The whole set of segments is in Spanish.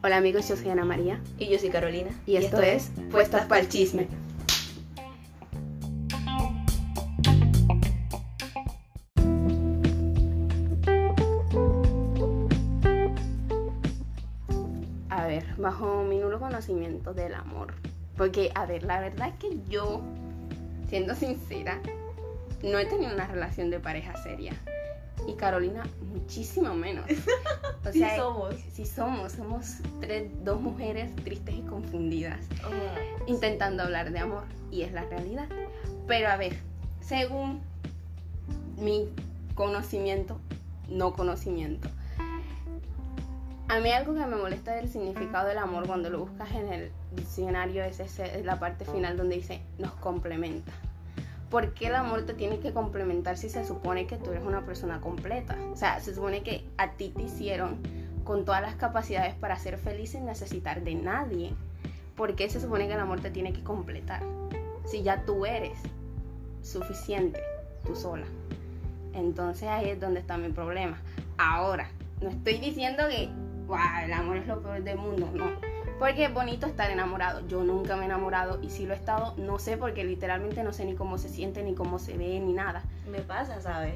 Hola amigos, yo soy Ana María Y yo soy Carolina. y esto, es Puestas para el Chisme. A ver, bajo mi nulo conocimiento del amor, porque a ver, la verdad es que yo, siendo sincera, no he tenido una relación de pareja seria. Y Carolina, muchísimo menos. O Sí somos. Sí somos, somos tres, dos mujeres tristes y confundidas, intentando hablar de amor, y es la realidad. Pero a ver, según mi conocimiento, no conocimiento, a mí algo que me molesta del significado del amor cuando lo buscas en el diccionario es, ese, es la parte final donde dice nos complementa. ¿Por qué el amor te tiene que complementar si se supone que tú eres una persona completa? O sea, se supone que a ti te hicieron con todas las capacidades para ser feliz sin necesitar de nadie. ¿Por qué se supone que el amor te tiene que completar? Si ya tú eres suficiente, tú sola. Entonces ahí es donde está mi problema. Ahora, no estoy diciendo que "Guau, el amor es lo peor del mundo, no. Porque es bonito estar enamorado. Yo nunca me he enamorado y si lo he estado, no sé porque literalmente no sé ni cómo se siente, ni cómo se ve, ni nada. Me pasa, ¿sabes?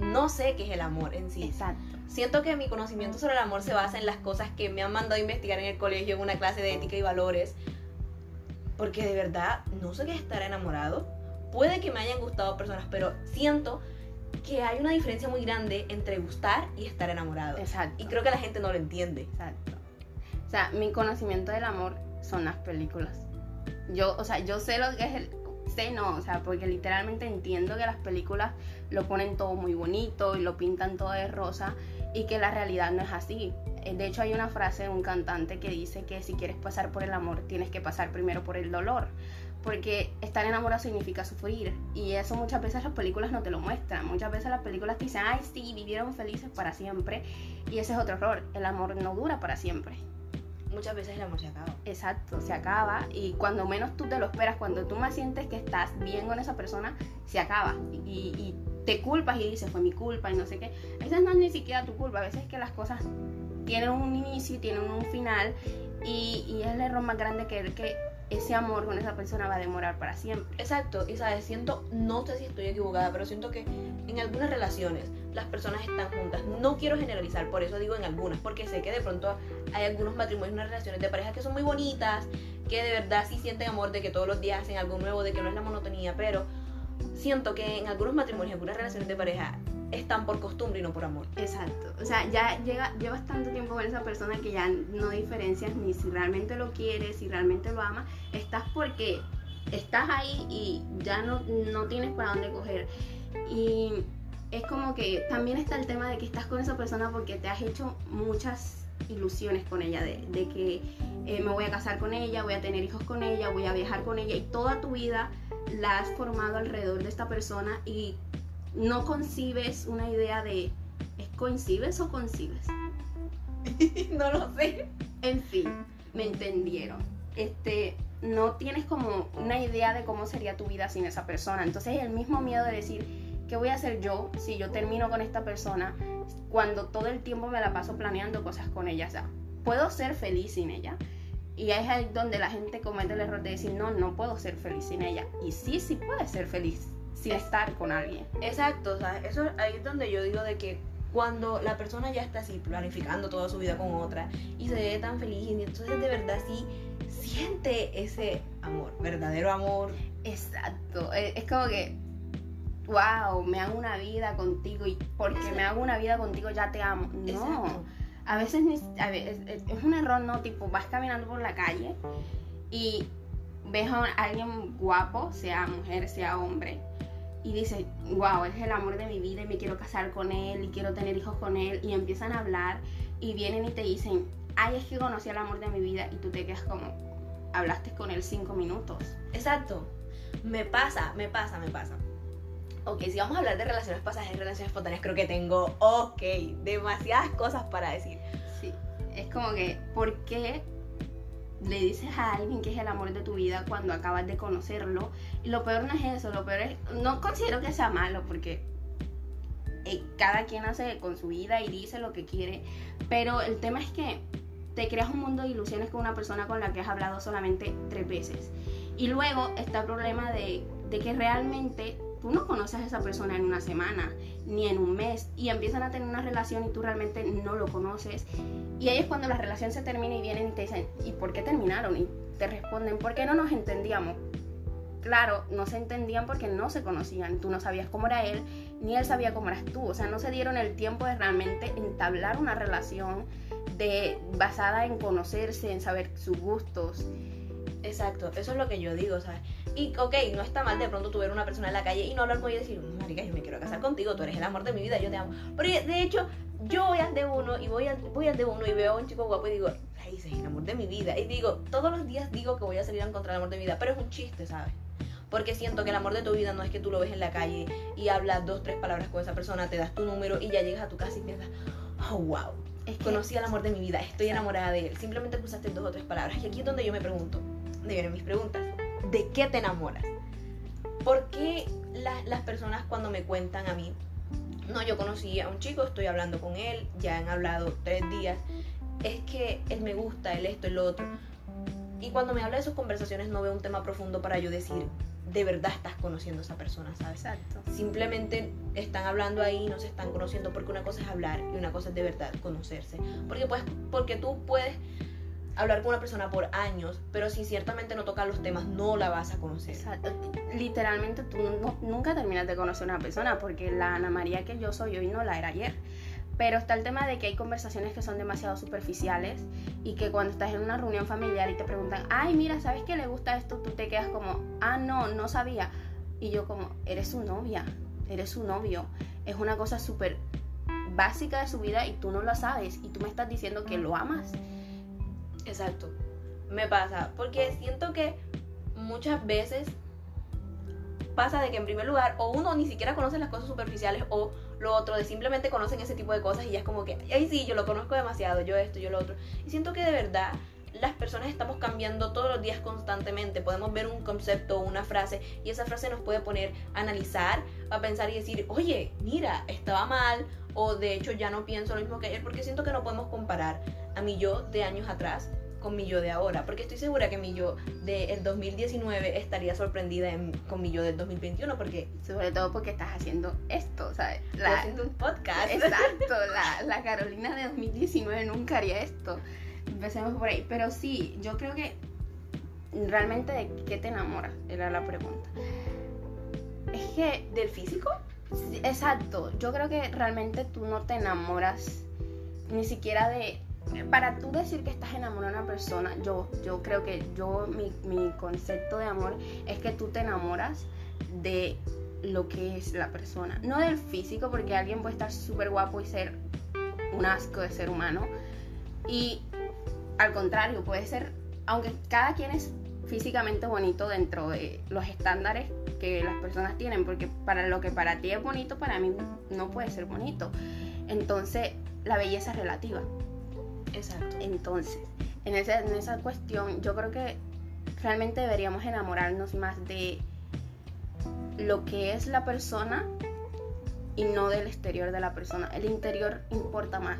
No sé qué es el amor en sí. Exacto. Siento que mi conocimiento sobre el amor se basa en las cosas que me han mandado a investigar en el colegio, en una clase de ética y valores. Porque de verdad no sé qué es estar enamorado. Puede que me hayan gustado personas, pero siento que hay una diferencia muy grande entre gustar y estar enamorado. Exacto. Y creo que la gente no lo entiende. Exacto. O sea, mi conocimiento del amor son las películas. Yo, o sea, yo sé lo que es el... Sé no, o sea, porque literalmente entiendo que las películas lo ponen todo muy bonito y lo pintan todo de rosa y que la realidad no es así. Eh, De hecho, hay una frase de un cantante que dice que si quieres pasar por el amor, tienes que pasar primero por el dolor. Porque estar enamorado significa sufrir. Y eso muchas veces las películas no te lo muestran. Muchas veces las películas te dicen, ay, sí, vivieron felices para siempre. Y ese es otro error. El amor no dura para siempre. Muchas veces el amor se acaba. Exacto, se acaba. Y cuando menos tú te lo esperas, cuando tú más sientes que estás bien con esa persona, se acaba. Y, te culpas y dices, fue mi culpa y no sé qué. A veces no es ni siquiera tu culpa. A veces es que las cosas tienen un inicio y tienen un final. Y, y es el error más grande que que ese amor con esa persona va a demorar para siempre. Exacto, y sabes, siento, no sé si estoy equivocada, pero siento que en algunas relaciones las personas están juntas. No quiero generalizar, por eso digo en algunas, porque sé que de pronto hay algunos matrimonios, unas relaciones de pareja que son muy bonitas, que de verdad sí sienten amor, de que todos los días hacen algo nuevo, de que no es la monotonía, pero siento que en algunos matrimonios, algunas relaciones de pareja están por costumbre y no por amor. Exacto. O sea, ya llega, llevas tanto tiempo con esa persona que ya no diferencias ni si realmente lo quieres, si realmente lo amas. Estás porque estás ahí y ya no, no tienes para dónde coger. Y es como que también está el tema de que estás con esa persona porque te has hecho muchas ilusiones con ella, de, de que eh, me voy a casar con ella, voy a tener hijos con ella, voy a viajar con ella y toda tu vida la has formado alrededor de esta persona y no concibes una idea de ¿es coincides o concibes? no lo sé. En fin, me entendieron. Este, no tienes como una idea de cómo sería tu vida sin esa persona. Entonces el mismo miedo de decir, ¿qué voy a hacer yo si yo termino con esta persona cuando todo el tiempo me la paso planeando cosas con ella? O sea, puedo ser feliz sin ella. Y ahí es ahí donde la gente comete el error de decir, no, no puedo ser feliz sin ella. Y sí, sí puedes ser feliz sin estar con alguien. Exacto, o sea, eso ahí es donde yo digo de que cuando la persona ya está así planificando toda su vida con otra y se ve tan feliz y entonces de verdad sí siente ese amor, verdadero amor. Exacto, es, es como que, wow, me hago una vida contigo y porque me hago una vida contigo ya te amo. No, Exacto. a veces a ve- es, es- es un error, ¿no? Tipo, vas caminando por la calle y ves a alguien guapo, sea mujer, sea hombre, y dices, wow, es el amor de mi vida y me quiero casar con él y quiero tener hijos con él, y empiezan a hablar y vienen y te dicen, ay, es que conocí al amor de mi vida y tú te quedas como, hablaste con él cinco minutos. Exacto. Me pasa, me pasa, me pasa. Ok, si vamos a hablar de relaciones pasadas y relaciones espontáneas, creo que tengo, ok, demasiadas cosas para decir. Sí, es como que, ¿por qué le dices a alguien que es el amor de tu vida cuando acabas de conocerlo? Y lo peor no es eso, lo peor es, no considero que sea malo porque eh, cada quien hace con su vida y dice lo que quiere, pero el tema es que te creas un mundo de ilusiones con una persona con la que has hablado solamente tres veces. Y luego está el problema de, de que realmente tú no conoces a esa persona en una semana, ni en un mes, y empiezan a tener una relación y tú realmente no lo conoces. Y ahí es cuando la relación se termina y vienen y te dicen, ¿y por qué terminaron? Y te responden, ¿por qué no nos entendíamos? Claro, no se entendían porque no se conocían. Tú no sabías cómo era él, ni él sabía cómo eras tú. O sea, no se dieron el tiempo de realmente entablar una relación de, basada en conocerse, en saber sus gustos. Exacto, eso es lo que yo digo, ¿sabes? Y ok, no está mal de pronto tuviera una persona en la calle y no hablar con ella y decir, marica, yo me quiero casar contigo, tú eres el amor de mi vida, yo te amo. Pero de hecho, yo voy al de uno y voy al, voy al de uno y veo a un chico guapo y digo, ay, ese es el amor de mi vida. Y digo, todos los días digo que voy a salir a encontrar el amor de mi vida, pero es un chiste, ¿sabes? Porque siento que el amor de tu vida no es que tú lo ves en la calle y hablas dos, tres palabras con esa persona, te das tu número y ya llegas a tu casa y piensas, oh, wow, es conocí al amor de mi vida, estoy enamorada de él. Simplemente cruzaste dos o tres palabras. Y aquí es donde yo me pregunto, donde vienen mis preguntas, ¿de qué te enamoras? ¿Por qué las personas cuando me cuentan a mí, no, yo conocí a un chico, estoy hablando con él, ya han hablado tres días, es que él me gusta, él esto, el otro. Y cuando me habla de sus conversaciones no veo un tema profundo para yo decir, de verdad estás conociendo a esa persona, ¿sabes? Exacto. Simplemente están hablando ahí, no se están conociendo, porque una cosa es hablar y una cosa es de verdad conocerse. Porque, pues, porque tú puedes hablar con una persona por años, pero si ciertamente no toca los temas, no la vas a conocer. Exacto. Literalmente tú nunca terminas de conocer a una persona, porque la Ana María que yo soy hoy no la era ayer. Pero está el tema de que hay conversaciones que son demasiado superficiales y que cuando estás en una reunión familiar y te preguntan, ay, mira, ¿sabes que le gusta esto? Tú te quedas como, ah, no, no sabía. Y yo como, eres su novia, eres su novio. Es una cosa súper básica de su vida y tú no lo sabes y tú me estás diciendo que lo amas Exacto. Me pasa. Porque siento que muchas veces pasa de que en primer lugar o uno ni siquiera conoce las cosas superficiales o lo otro de simplemente conocen ese tipo de cosas y ya es como que, ay sí, yo lo conozco demasiado, yo esto, yo lo otro. Y siento que de verdad las personas estamos cambiando todos los días constantemente. Podemos ver un concepto o una frase y esa frase nos puede poner a analizar, a pensar y decir, oye, mira, estaba mal o de hecho ya no pienso lo mismo que ayer porque siento que no podemos comparar a mi yo de años atrás con mi yo de ahora, porque estoy segura que mi yo del 2019 estaría sorprendida con mi yo del 2021, porque... Sobre todo porque estás haciendo esto, ¿sabes? La, haciendo un podcast. Exacto, la, la Carolina de 2019 nunca haría esto. Empecemos por ahí, pero sí, yo creo que realmente de qué te enamoras, era la pregunta. Es que del físico, exacto, yo creo que realmente tú no te enamoras ni siquiera de para tú decir que estás enamorado de una persona, yo, yo creo que yo, mi, mi concepto de amor es que tú te enamoras de lo que es la persona, no del físico, porque alguien puede estar súper guapo y ser un asco de ser humano. Y al contrario, puede ser, aunque cada quien es físicamente bonito dentro de los estándares que las personas tienen, porque para lo que para ti es bonito, para mí no puede ser bonito. Entonces, la belleza es relativa. Exacto. Entonces, en esa, en esa cuestión, yo creo que realmente deberíamos enamorarnos más de lo que es la persona y no del exterior de la persona. El interior importa más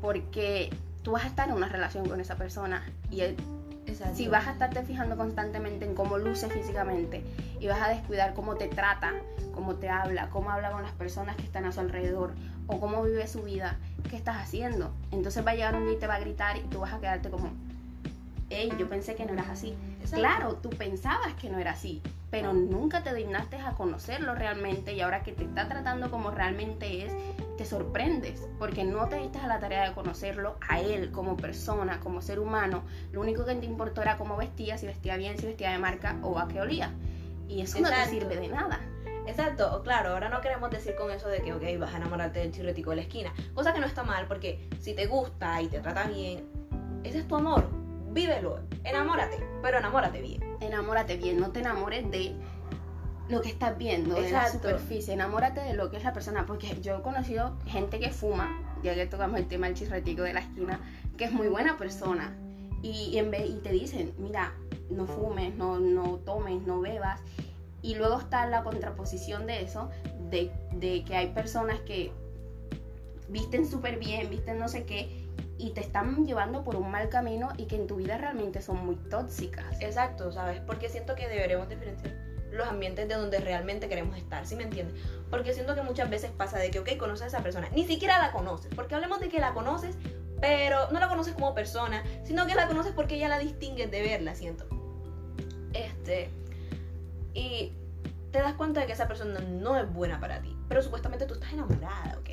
porque tú vas a estar en una relación con esa persona y si vas a estarte fijando constantemente en cómo luce físicamente y vas a descuidar cómo te trata, cómo te habla, cómo habla con las personas que están a su alrededor o cómo vive su vida, ¿qué estás haciendo? Entonces va a llegar un día y te va a gritar y tú vas a quedarte como, hey, yo pensé que no eras así. Claro, tú pensabas que no era así, pero nunca te dignaste a conocerlo realmente y ahora que te está tratando como realmente es, te sorprendes porque no te diste a la tarea de conocerlo a él como persona, como ser humano. Lo único que te importó era cómo vestía, si vestía bien, si vestía de marca o a qué olía. Y eso no te sirve de nada. Exacto, claro, ahora no queremos decir con eso de que, ok, vas a enamorarte del chirretico de la esquina. Cosa que no está mal, porque si te gusta y te trata bien, ese es tu amor. Vívelo, enamórate, pero enamórate bien. Enamórate bien, no te enamores de lo que estás viendo, de la superficie. Enamórate de lo que es la persona, porque yo he conocido gente que fuma, ya que tocamos el tema del chirretico de la esquina, que es muy buena persona. Y, en vez, y te dicen, mira, no fumes, no, no tomes, no bebas Y luego está la contraposición de eso, de, de que hay personas que visten súper bien, visten no sé qué, y te están llevando por un mal camino y que en tu vida realmente son muy tóxicas. Exacto, ¿sabes? Porque siento que deberemos diferenciar los ambientes de donde realmente queremos estar, ¿sí me entiendes? Porque siento que muchas veces pasa de que, ok, conoces a esa persona, ni siquiera la conoces, porque hablemos de que la conoces, pero no la conoces como persona, sino que la conoces porque ya la distingues de verla, siento. Este, y te das cuenta de que esa persona no es buena para ti, pero supuestamente tú estás enamorada, ¿ok?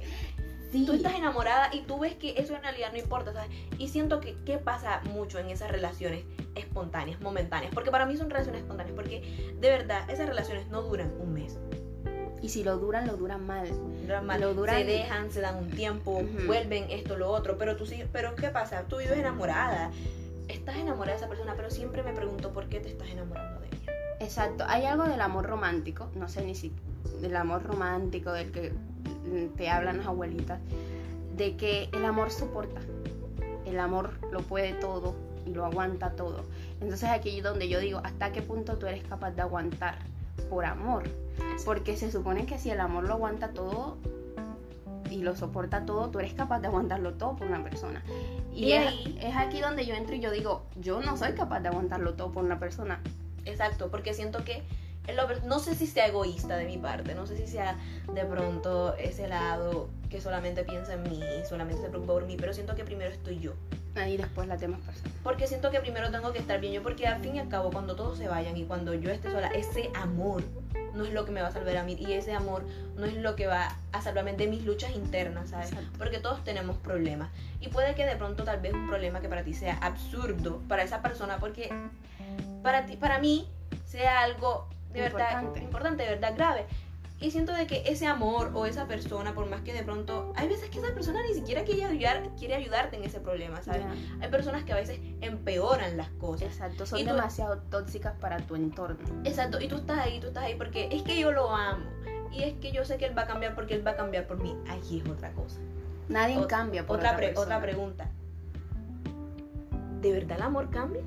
Tú estás enamorada y tú ves que eso en realidad no importa, ¿sabes? Y siento que ¿qué pasa mucho en esas relaciones espontáneas, momentáneas? Porque para mí son relaciones espontáneas, porque de verdad esas relaciones no duran un mes. Y si lo duran, lo duran mal. Duran mal. Lo duran... Se dejan, se dan un tiempo, vuelven esto, lo otro. Pero tú sí, pero ¿qué pasa? Tú vives enamorada. Estás enamorada de esa persona, pero siempre me pregunto por qué te estás enamorando de ella. Exacto. Hay algo del amor romántico, no sé ni si del amor romántico del que te hablan las abuelitas, de que el amor soporta, el amor lo puede todo y lo aguanta todo. Entonces aquí es donde yo digo, ¿hasta qué punto tú eres capaz de aguantar por amor? Porque se supone que si el amor lo aguanta todo y lo soporta todo, tú eres capaz de aguantarlo todo por una persona. Y, es, es aquí donde yo entro y yo digo, yo no soy capaz de aguantarlo todo por una persona. Exacto, porque siento que no sé si sea egoísta de mi parte, no sé si sea de pronto ese lado que solamente piensa en mí, solamente se preocupa por mí, pero siento que primero estoy yo. Ahí después las demás personas. Porque siento que primero tengo que estar bien yo, porque al fin y al cabo, cuando todos se vayan y cuando yo esté sola, ese amor no es lo que me va a salvar a mí y ese amor no es lo que va a salvarme de mis luchas internas, ¿sabes? Porque todos tenemos problemas y puede que de pronto tal vez un problema que para ti sea absurdo para esa persona porque para ti para mí sea algo de verdad importante, de verdad grave. Y siento de que ese amor o esa persona, por más que de pronto, hay veces que esa persona ni siquiera quiere, ayudar, quiere ayudarte en ese problema, ¿sabes? Hay personas que a veces empeoran las cosas. Exacto, son demasiado tóxicas para tu entorno. Exacto, y tú estás ahí, tú estás ahí porque es que yo lo amo. Y es que yo sé que él va a cambiar porque él va a cambiar por mí. Aquí es otra cosa. Nadie cambia por otra, otra, otra pregunta. ¿De verdad el amor cambia?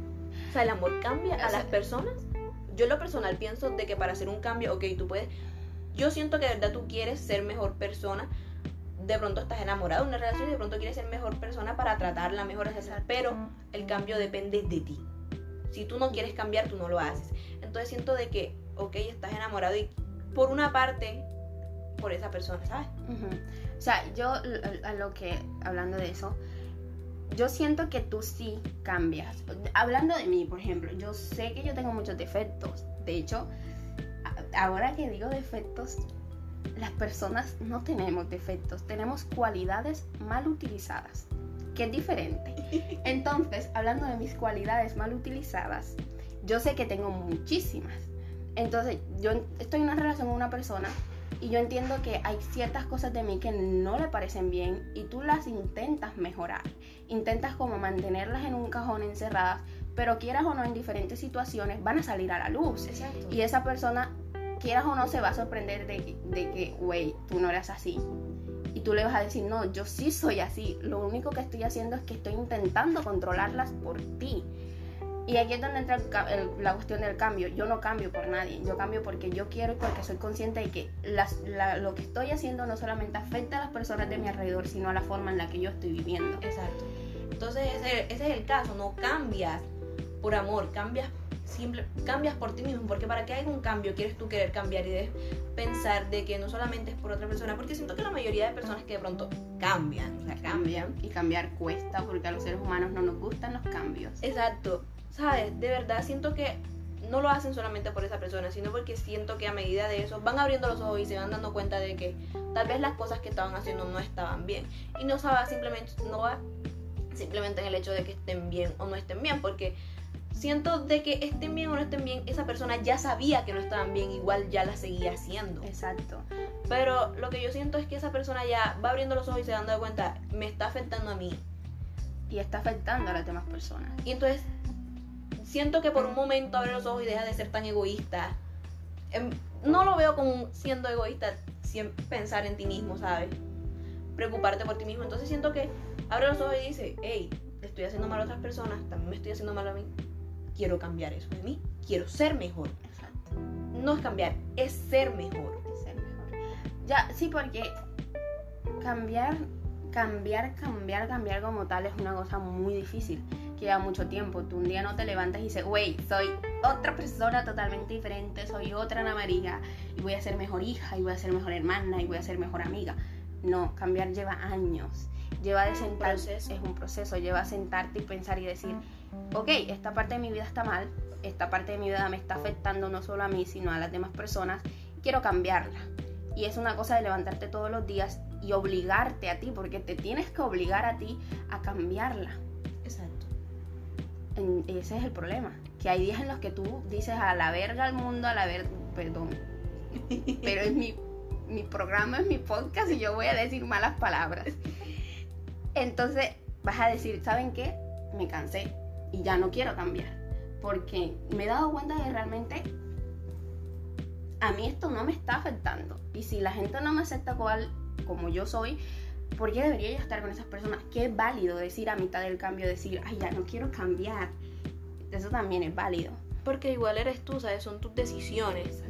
O sea, ¿el amor cambia a las personas? Yo en lo personal pienso de que para hacer un cambio, ok, tú puedes, yo siento que de verdad tú quieres ser mejor persona, de pronto estás enamorado de una relación y de pronto quieres ser mejor persona para tratarla mejor, pero el cambio depende de ti. Si tú no quieres cambiar, tú no lo haces. Entonces siento de que, ok, estás enamorado y por una parte, por esa persona, ¿sabes? O sea, yo a lo que, hablando de eso, yo siento que tú sí cambias. Hablando de mí, por ejemplo, yo sé que yo tengo muchos defectos. De hecho, ahora que digo defectos, las personas no tenemos defectos, tenemos cualidades mal utilizadas, que es diferente. Entonces, hablando de mis cualidades mal utilizadas, yo sé que tengo muchísimas. Entonces, yo estoy en una relación con una persona y yo entiendo que hay ciertas cosas de mí que no le parecen bien y tú las intentas mejorar. Intentas como mantenerlas en un cajón encerradas, pero quieras o no en diferentes situaciones van a salir a la luz. Y esa persona, quieras o no, se va a sorprender de, de que, güey, tú no eras así. Y tú le vas a decir, no, yo sí soy así. Lo único que estoy haciendo es que estoy intentando controlarlas por ti. Y aquí es donde entra la cuestión del cambio. Yo no cambio por nadie, yo cambio porque yo quiero y porque soy consciente de que lo que estoy haciendo no solamente afecta a las personas de mi alrededor, sino a la forma en la que yo estoy viviendo. Exacto. Entonces ese, ese es el caso, no cambias por amor, cambias simple, cambias por ti mismo, porque para que haya un cambio quieres tú querer cambiar y debes pensar de que no solamente es por otra persona, porque siento que la mayoría de personas que de pronto cambian, o sea, cambian y cambiar cuesta porque a los seres humanos no nos gustan los cambios. Exacto. ¿Sabes? De verdad siento que no lo hacen solamente por esa persona, sino porque siento que a medida de eso van abriendo los ojos y se van dando cuenta de que tal vez las cosas que estaban haciendo no estaban bien. Y no va simplemente, no va simplemente en el hecho de que estén bien o no estén bien, porque siento de que estén bien o no estén bien, esa persona ya sabía que no estaban bien, igual ya la seguía haciendo. Exacto. Pero lo que yo siento es que esa persona ya va abriendo los ojos y se dando cuenta, me está afectando a mí. Y está afectando a las demás personas. Y entonces siento que por un momento abre los ojos y deja de ser tan egoísta. Em, no lo veo como siendo egoísta, siempre pensar en ti mismo, ¿sabes? Preocuparte por ti mismo. Entonces siento que abre los ojos y dice, hey, estoy haciendo mal a otras personas, también me estoy haciendo mal a mí. Quiero cambiar eso de mí, quiero ser mejor. Exacto. no es cambiar, es ser mejor. Es ser mejor. Ya, sí, porque cambiar, cambiar, cambiar, cambiar como tal es una cosa muy difícil, lleva mucho tiempo. Tú un día no te levantas y dices, wey, soy otra persona totalmente diferente, soy otra Ana María, y voy a ser mejor hija, y voy a ser mejor hermana, y voy a ser mejor amiga. No, cambiar lleva años. Lleva de sentarse, es un proceso, lleva a sentarte y pensar y decir, ok, esta parte de mi vida está mal, esta parte de mi vida me está afectando no solo a mí, sino a las demás personas, quiero cambiarla. Y es una cosa de levantarte todos los días y obligarte a ti, porque te tienes que obligar a ti a cambiarla. Exacto. Ese es el problema, que hay días en los que tú dices a la verga al mundo, a la verga, perdón, pero es mi, mi programa, es mi podcast y yo voy a decir malas palabras. Entonces vas a decir, ¿saben qué? Me cansé y ya no quiero cambiar, porque me he dado cuenta de que realmente a mí esto no me está afectando. Y si la gente no me acepta cual, como yo soy, ¿por qué debería estar con esas personas? Que es válido decir a mitad del cambio, decir, ay, ya no quiero cambiar. Eso también es válido. Porque igual eres tú, ¿sabes? Son tus decisiones.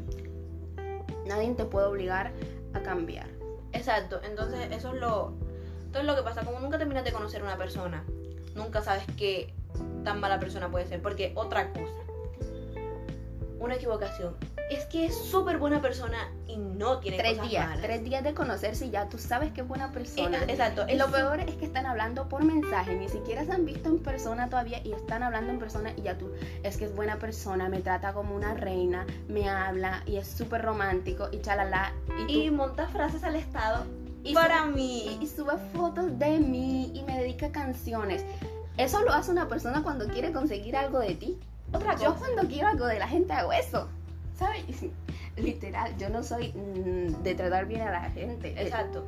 Nadie te puede obligar a cambiar. Exacto, entonces eso es lo, entonces lo que pasa, como nunca terminas de conocer a una persona, nunca sabes qué tan mala persona puede ser. Porque otra cosa, una equivocación es que es súper buena persona y no tiene tres cosas días, malas. tres días de conocerse y ya tú sabes que es buena persona. Eh, exacto. Es lo peor es que están hablando por mensaje, ni siquiera se han visto en persona todavía y están hablando en persona y ya tú, es que es buena persona, me trata como una reina, me habla y es súper romántico y chalala. Y, Y, monta frases al estado y para mí. Y, y sube fotos de mí y me dedica canciones. Eso lo hace una persona cuando quiere conseguir algo de ti. Otra Yo cuando quiero algo de la gente hago eso. ¿Sabes? Literal, yo no soy mm, de tratar bien a la gente. Exacto.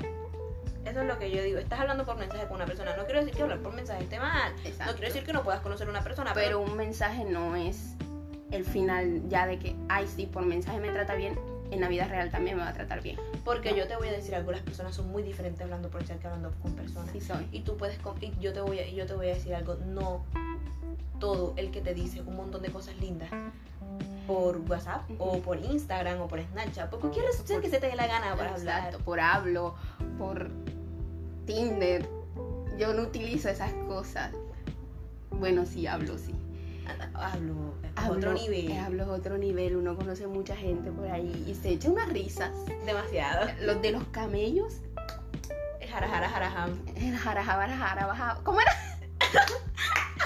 Eso es lo que yo digo. Estás hablando por mensaje con una persona. No quiero decir que hablar por mensaje esté mal. Exacto. No quiero decir que no puedas conocer a una persona. Pero un mensaje no es el final ya de que, ay, sí, por mensaje me trata bien, en la vida real también me va a tratar bien. Porque yo te voy a decir algo. Las personas son muy diferentes hablando por chat que hablando con personas. Sí soy. Y tú puedes. Y yo te voy a, y yo te voy a decir algo. No todo el que te dice un montón de cosas lindas por WhatsApp o Ujú. por Instagram o por Snapchat, por cualquier red social que se te dé la gana para hablar. Exacto, por hablo, por Tinder. Yo no utilizo esas cosas. Bueno, sí, hablo, sí. Hablo a Hablo, otro nivel. Hablo a otro nivel, uno conoce mucha gente por ahí y se echa unas risas. Demasiado. Los de los camellos, Jara, jara, jara, jam. el jarajara, jara, baja. ¿Cómo era?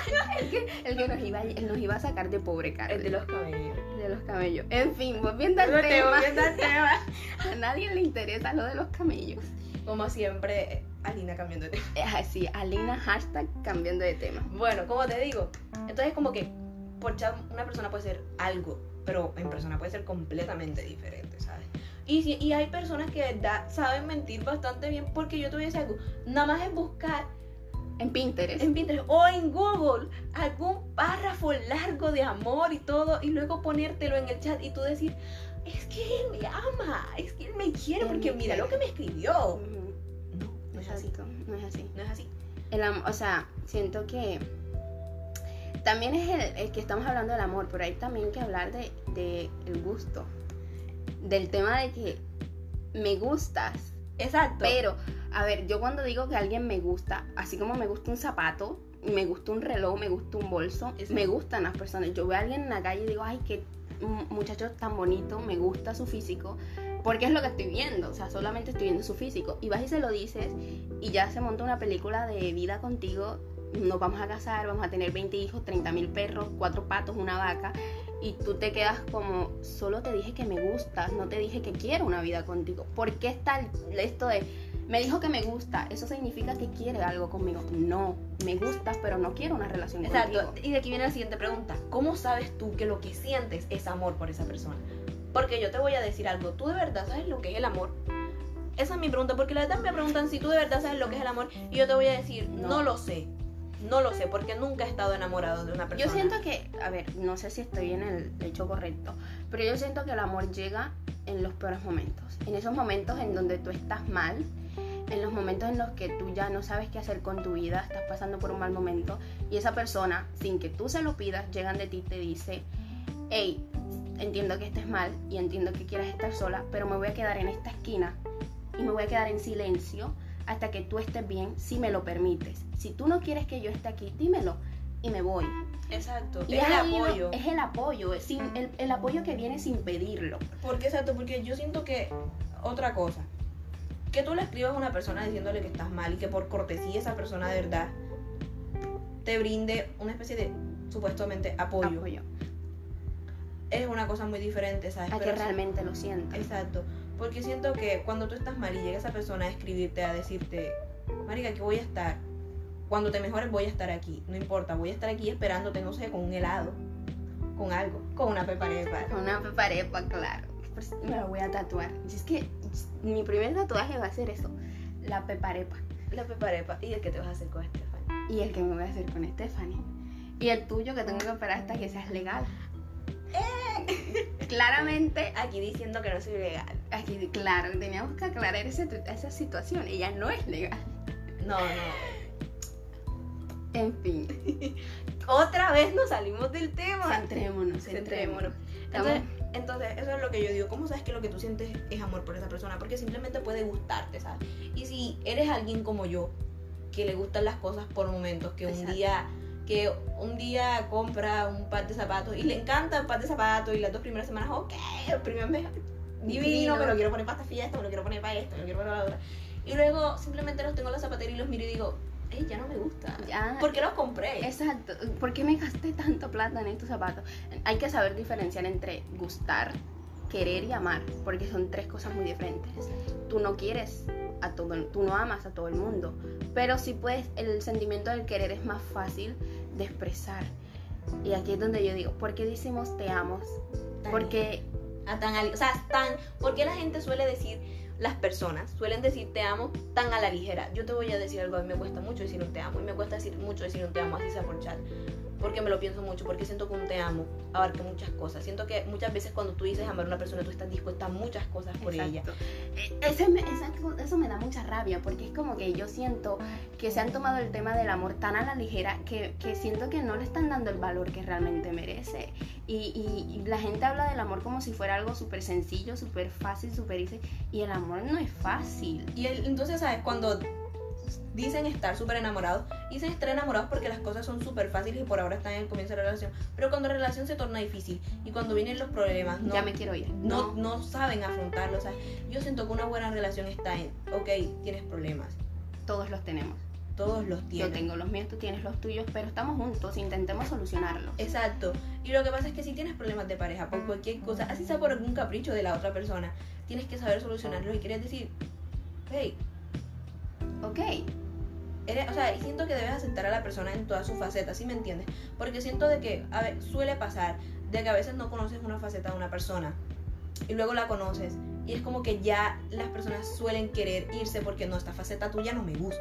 el, que, el que nos iba, nos iba a sacar de pobre cara. El de los cabellos. de los camellos. En fin, volviendo al tema. volviendo al tema. A nadie le interesa lo de los camellos. Como siempre, Alina cambiando de tema. Así, Alina hashtag cambiando de tema. Bueno, como te digo, entonces como que por chat una persona puede ser algo, pero en persona puede ser completamente diferente, ¿sabes? Y, si- y hay personas que de verdad saben mentir bastante bien porque yo te voy a decir algo, nada más es buscar En Pinterest. en Pinterest o en Google algún párrafo largo de amor y todo y luego ponértelo en el chat y tú decir, es que él me ama, es que él me quiere Él porque me mira quiere. lo que me escribió. No, no es así, no es así. no es así. El o sea, siento que también es el, el que estamos hablando del amor, pero hay también que hablar de, de el gusto. Del tema de que me gustas, Exacto. pero, a ver, yo cuando digo que alguien me gusta, así como me gusta un zapato, me gusta un reloj, me gusta un bolso, Exacto. me gustan las personas. Yo veo a alguien en la calle y digo, ay, qué mu- muchacho tan bonito, me gusta su físico, porque es lo que estoy viendo, o sea, solamente estoy viendo su físico. Y vas y se lo dices y ya se monta una película de vida contigo, nos vamos a casar, vamos a tener 20 hijos, 30 mil perros, cuatro patos, una vaca. Y tú te quedas como, solo te dije que me gustas, no te dije que quiero una vida contigo. ¿Por qué está esto de, me dijo que me gusta, eso significa que quiere algo conmigo? No, me gustas, pero no quiero una relación Exacto. contigo. Y de aquí viene la siguiente pregunta. ¿Cómo sabes tú que lo que sientes es amor por esa persona? Porque yo te voy a decir algo. ¿Tú de verdad sabes lo que es el amor? Esa es mi pregunta. Porque la verdad me preguntan si tú de verdad sabes lo que es el amor. Y yo te voy a decir, no, No. lo sé. No lo sé porque nunca he estado enamorado de una persona. Yo siento que, a ver, no sé si estoy en el hecho correcto, pero yo siento que el amor llega en los peores momentos. En esos momentos en donde tú estás mal, en los momentos en los que tú ya no sabes qué hacer con tu vida, estás pasando por un mal momento y esa persona, sin que tú se lo pidas, llegan de ti y te dice, hey, entiendo que estés mal y entiendo que quieras estar sola, pero me voy a quedar en esta esquina y me voy a quedar en silencio hasta que tú estés bien, si me lo permites. Si tú no quieres que yo esté aquí, dímelo y me voy. Exacto. Y es el ahí apoyo. Es el apoyo, es sin, el, el apoyo que viene sin pedirlo. Porque exacto, porque yo siento que otra cosa, que tú le escribas a una persona diciéndole que estás mal y que por cortesía esa persona de verdad te brinde una especie de supuestamente apoyo. Apoyo. Es una cosa muy diferente, ¿sabes? A que Pero- realmente lo sientas. Exacto. Porque siento que cuando tú estás mal y llega esa persona a escribirte, a decirte, Marica, aquí voy a estar. Cuando te mejores voy a estar aquí. No importa, voy a estar aquí esperándote, no sé, con un helado, con algo, con una peparepa. Una peparepa, claro. Me lo voy a tatuar. Y es que mi primer tatuaje va a ser eso, la peparepa. La peparepa. ¿Y el que te vas a hacer con Stephanie? Y el que me voy a hacer con Stephanie. Y el tuyo que tengo que esperar hasta que seas legal. Claramente, Aquí diciendo que no soy legal. aquí, claro, teníamos que aclarar esa, esa situación. Ella no es legal. No, no. En fin, Otra vez nos salimos del tema. centrémonos, Centrémonos. centrémonos. Entonces, entonces, eso es lo que yo digo. ¿Cómo sabes que lo que tú sientes es amor por esa persona? Porque simplemente puede gustarte, ¿sabes? Y si eres alguien como yo, que le gustan las cosas por momentos, que un día que un día compra un par de zapatos y le encanta el par de zapatos y las dos primeras semanas, ok, el primer mes divino, Divino. me lo quiero poner para esta fiesta, me lo quiero poner para esto, me lo quiero poner para la otra. Y luego simplemente los tengo en la zapatera y los miro y digo, hey, ya no me gusta. Ya. ¿Por qué los compré? Exacto. ¿Por qué me gasté tanto plata en estos zapatos? Hay que saber diferenciar entre gustar, querer y amar, porque son tres cosas muy diferentes. Tú no quieres a todo, el- tú no amas a todo el mundo, pero sí puedes, el sentimiento del querer es más fácil de expresar. Y aquí es donde yo digo, ¿por qué decimos te amo? Porque a tan o sea, tan ¿por qué la gente suele decir las personas suelen decir te amo tan a la ligera? Yo te voy a decir algo, a mí me cuesta mucho decir un te amo y me cuesta decir mucho decir un te amo así sea por chat. Porque me lo pienso mucho, porque siento que un te amo abarca muchas cosas. Siento que muchas veces cuando tú dices amar a una persona, tú estás dispuesta a muchas cosas por ella. Exacto. E- ese me- esa co- eso me da mucha rabia porque es como que yo siento que se han tomado el tema del amor tan a la ligera que, que siento que no le están dando el valor que realmente merece. Y, y- y la gente habla del amor como si fuera algo súper sencillo, súper fácil, súper easy. Y el amor no es fácil. Y el- entonces, ¿sabes? Cuando dicen estar súper enamorados, dicen estar enamorados porque las cosas son súper fáciles y por ahora están en el comienzo de la relación. Pero cuando la relación se torna difícil y cuando vienen los problemas, no, ya me quiero ir. no, no saben afrontarlo. O sea, yo siento que una buena relación está en, ok, tienes problemas, Todos los tenemos. todos los Yo tienes. tengo los míos, tú tienes los tuyos, pero estamos juntos, intentemos solucionarlos. Exacto. Y lo que pasa es que si tienes problemas de pareja por cualquier cosa, así sea por algún capricho de la otra persona, tienes que saber solucionarlo y quieres decir, hey, Ok, eres- o sea, y siento que debes aceptar a la persona en todas sus facetas, ¿sí me entiendes? Porque siento de que, a ver, suele pasar de que a veces no conoces una faceta de una persona y luego la conoces y es como que ya las personas suelen querer irse porque no, esta faceta tuya no me gusta.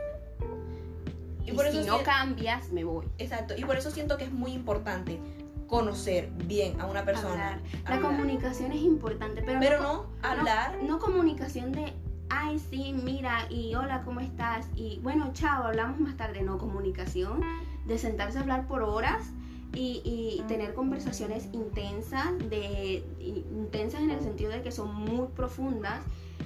y, si no si- cambias, me voy. Exacto, y por eso siento que es muy importante conocer bien a una persona. Hablar. La hablar. comunicación es importante, pero, Pero no, no hablar. No, no comunicación de, ay, sí, mira, y hola, ¿cómo estás? Y bueno, chao, hablamos más tarde. No, comunicación de sentarse a hablar por horas y, y tener conversaciones intensas, de, intensas en el sentido de que son muy profundas,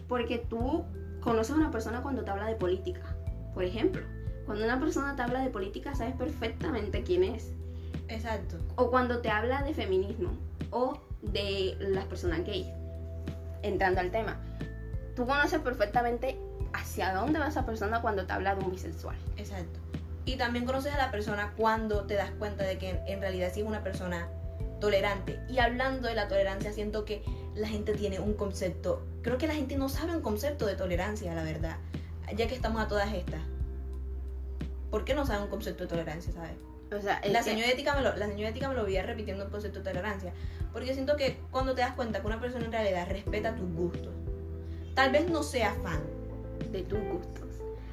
porque tú conoces a una persona cuando te habla de política, por ejemplo. Cuando una persona te habla de política, sabes perfectamente quién es Exacto. o cuando te habla de feminismo o de las personas gays, entrando al tema, tú conoces perfectamente hacia dónde va esa persona cuando te habla de un bisexual. Exacto. Y también conoces a la persona cuando te das cuenta de que en, realidad sí es una persona tolerante. Y hablando de la tolerancia, siento que la gente tiene un concepto. Creo que la gente no sabe un concepto de tolerancia, la verdad. Ya que estamos a todas estas. ¿Por qué no sabe un concepto de tolerancia, sabes? O sea, La que- señora ética me lo, la señora ética me lo veía repitiendo el concepto de tolerancia. Porque siento que cuando te das cuenta que una persona en realidad respeta tus gustos, tal vez no sea fan, de tus gustos.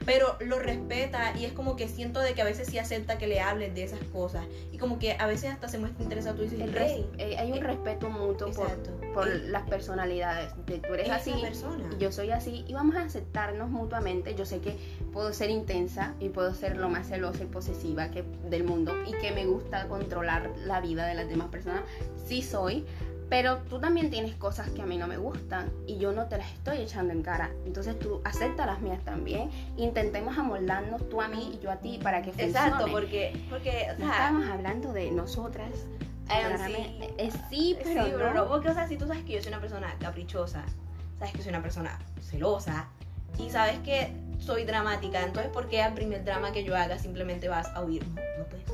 pero lo respeta y es como que siento de que a veces sí acepta que le hables de esas cosas y como que a veces hasta se muestra interesado tú dices "Hey, eh, hay un eh, respeto mutuo por, exacto. por Eh, las personalidades. De, tú eres así, persona y yo soy así, y vamos a aceptarnos mutuamente. Yo sé que puedo ser intensa y puedo ser lo más celosa y posesiva que, del mundo y que me gusta controlar la vida de las demás personas. Sí soy, Pero tú también tienes cosas que a mí no me gustan y yo no te las estoy echando en cara. Entonces tú acepta las mías también. Intentemos amoldarnos tú a mí y yo a ti para que funcione. Exacto, porque, porque o sea, no estamos hablando de nosotras. sí. Eh, sí, pero, sí, pero no. Porque, o sea, si tú sabes que yo soy una persona caprichosa, sabes que soy una persona celosa y sabes que soy dramática, entonces ¿por qué al primer drama que yo haga simplemente vas a huir? No, no puedes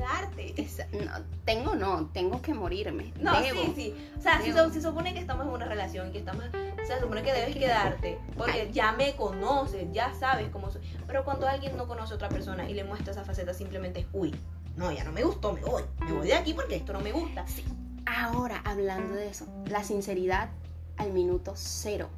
quedarte. no, tengo no, tengo que morirme. No, sí, sí. O sea, si se, supone que estamos en una relación, que estamos, se supone que debes quedarte, porque ya me conoces, ya sabes cómo soy. Pero cuando alguien no conoce a otra persona y le muestra esa faceta, simplemente es, uy, no, ya no me gustó, me voy, me voy de aquí porque esto no me gusta. Sí. Ahora, hablando de eso, la sinceridad al minuto cero.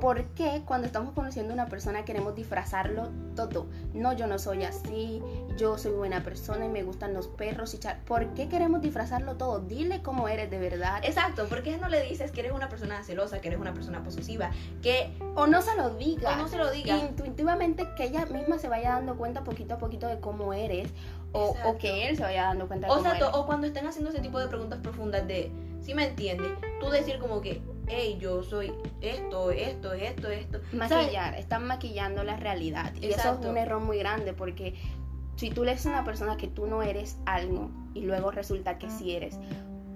¿Por qué cuando estamos conociendo a una persona queremos disfrazarlo todo? No, yo no soy así, yo soy buena persona y me gustan los perros y char. ¿Por qué queremos disfrazarlo todo? Dile cómo eres de verdad. Exacto, ¿por qué no le dices que eres una persona celosa, que eres una persona posesiva? Que... O no se lo diga. O no se lo diga. Intuitivamente que ella misma se vaya dando cuenta poquito a poquito de cómo eres o, o que él se vaya dando cuenta de o cómo eres. O cuando estén haciendo ese tipo de preguntas profundas de, si me entiendes, tú decir como que hey, yo soy esto, esto, esto, esto. Maquillar, están maquillando la realidad. Y eso es un error muy grande porque si tú le dices a una persona que tú no eres algo y luego resulta que sí eres,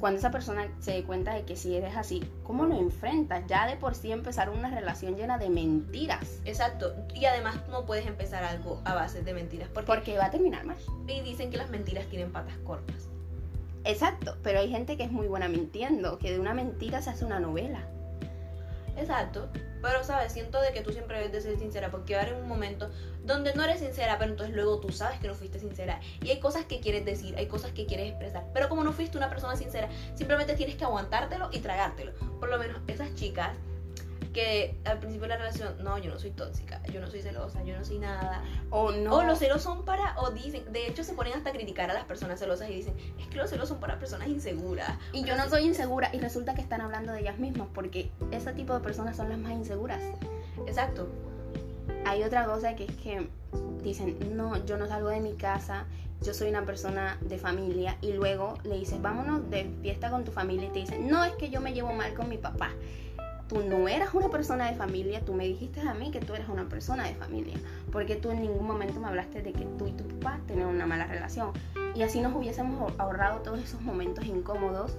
cuando esa persona se dé cuenta de que sí eres así, ¿cómo lo enfrentas? Ya de por sí empezar una relación llena de mentiras. Exacto. Y además no puedes empezar algo a base de mentiras. Porque, porque va a terminar mal. Y dicen que las mentiras tienen patas cortas. Exacto, pero hay gente que es muy buena mintiendo, que de una mentira se hace una novela. Exacto, pero sabes, siento de que tú siempre debes de ser sincera, porque va a un momento donde no eres sincera, pero entonces luego tú sabes que no fuiste sincera. Y hay cosas que quieres decir, hay cosas que quieres expresar, pero como no fuiste una persona sincera, simplemente tienes que aguantártelo y tragártelo. Por lo menos esas chicas que al principio de la relación, no, yo no soy tóxica, yo no soy celosa, yo no soy nada. O no. O los celos son para, o dicen, de hecho se ponen hasta a criticar a las personas celosas y dicen, es que los celos son para personas inseguras. Y yo no soy insegura y resulta que están hablando de ellas mismas porque ese tipo de personas son las más inseguras. Exacto. Hay otra cosa que es que dicen, no, yo no salgo de mi casa, yo soy una persona de familia y luego le dices, vámonos de fiesta con tu familia y te dicen, no, es que yo me llevo mal con mi papá tú no eras una persona de familia, tú me dijiste a mí que tú eras una persona de familia, porque tú en ningún momento me hablaste de que tú y tu papá tenían una mala relación. Y así nos hubiésemos ahorrado todos esos momentos incómodos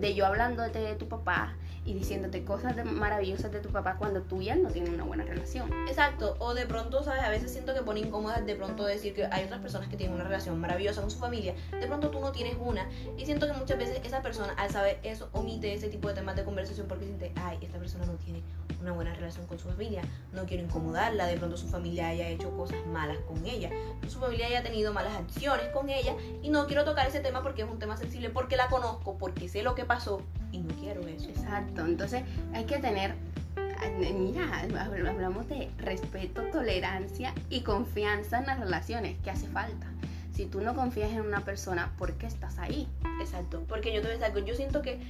de yo hablando de tu papá y diciéndote cosas maravillosas de tu papá cuando tú y él no tienen una buena relación. Exacto, o de pronto, ¿sabes? A veces siento que pone incómodas de pronto decir que hay otras personas que tienen una relación maravillosa con su familia, de pronto tú no tienes una, y siento que muchas veces esa persona al saber eso omite ese tipo de temas de conversación porque siente, ay, esta persona no tiene una buena relación con su familia, no quiero incomodarla, de pronto su familia haya hecho cosas malas con ella, su familia haya tenido malas acciones con ella y no quiero tocar ese tema porque es un tema sensible, porque la conozco, porque sé lo que pasó y no quiero eso. Exacto, entonces hay que tener, mira, hablamos de respeto, tolerancia y confianza en las relaciones, que hace falta. Si tú no confías en una persona, ¿por qué estás ahí? Exacto, porque yo te voy a decir yo siento que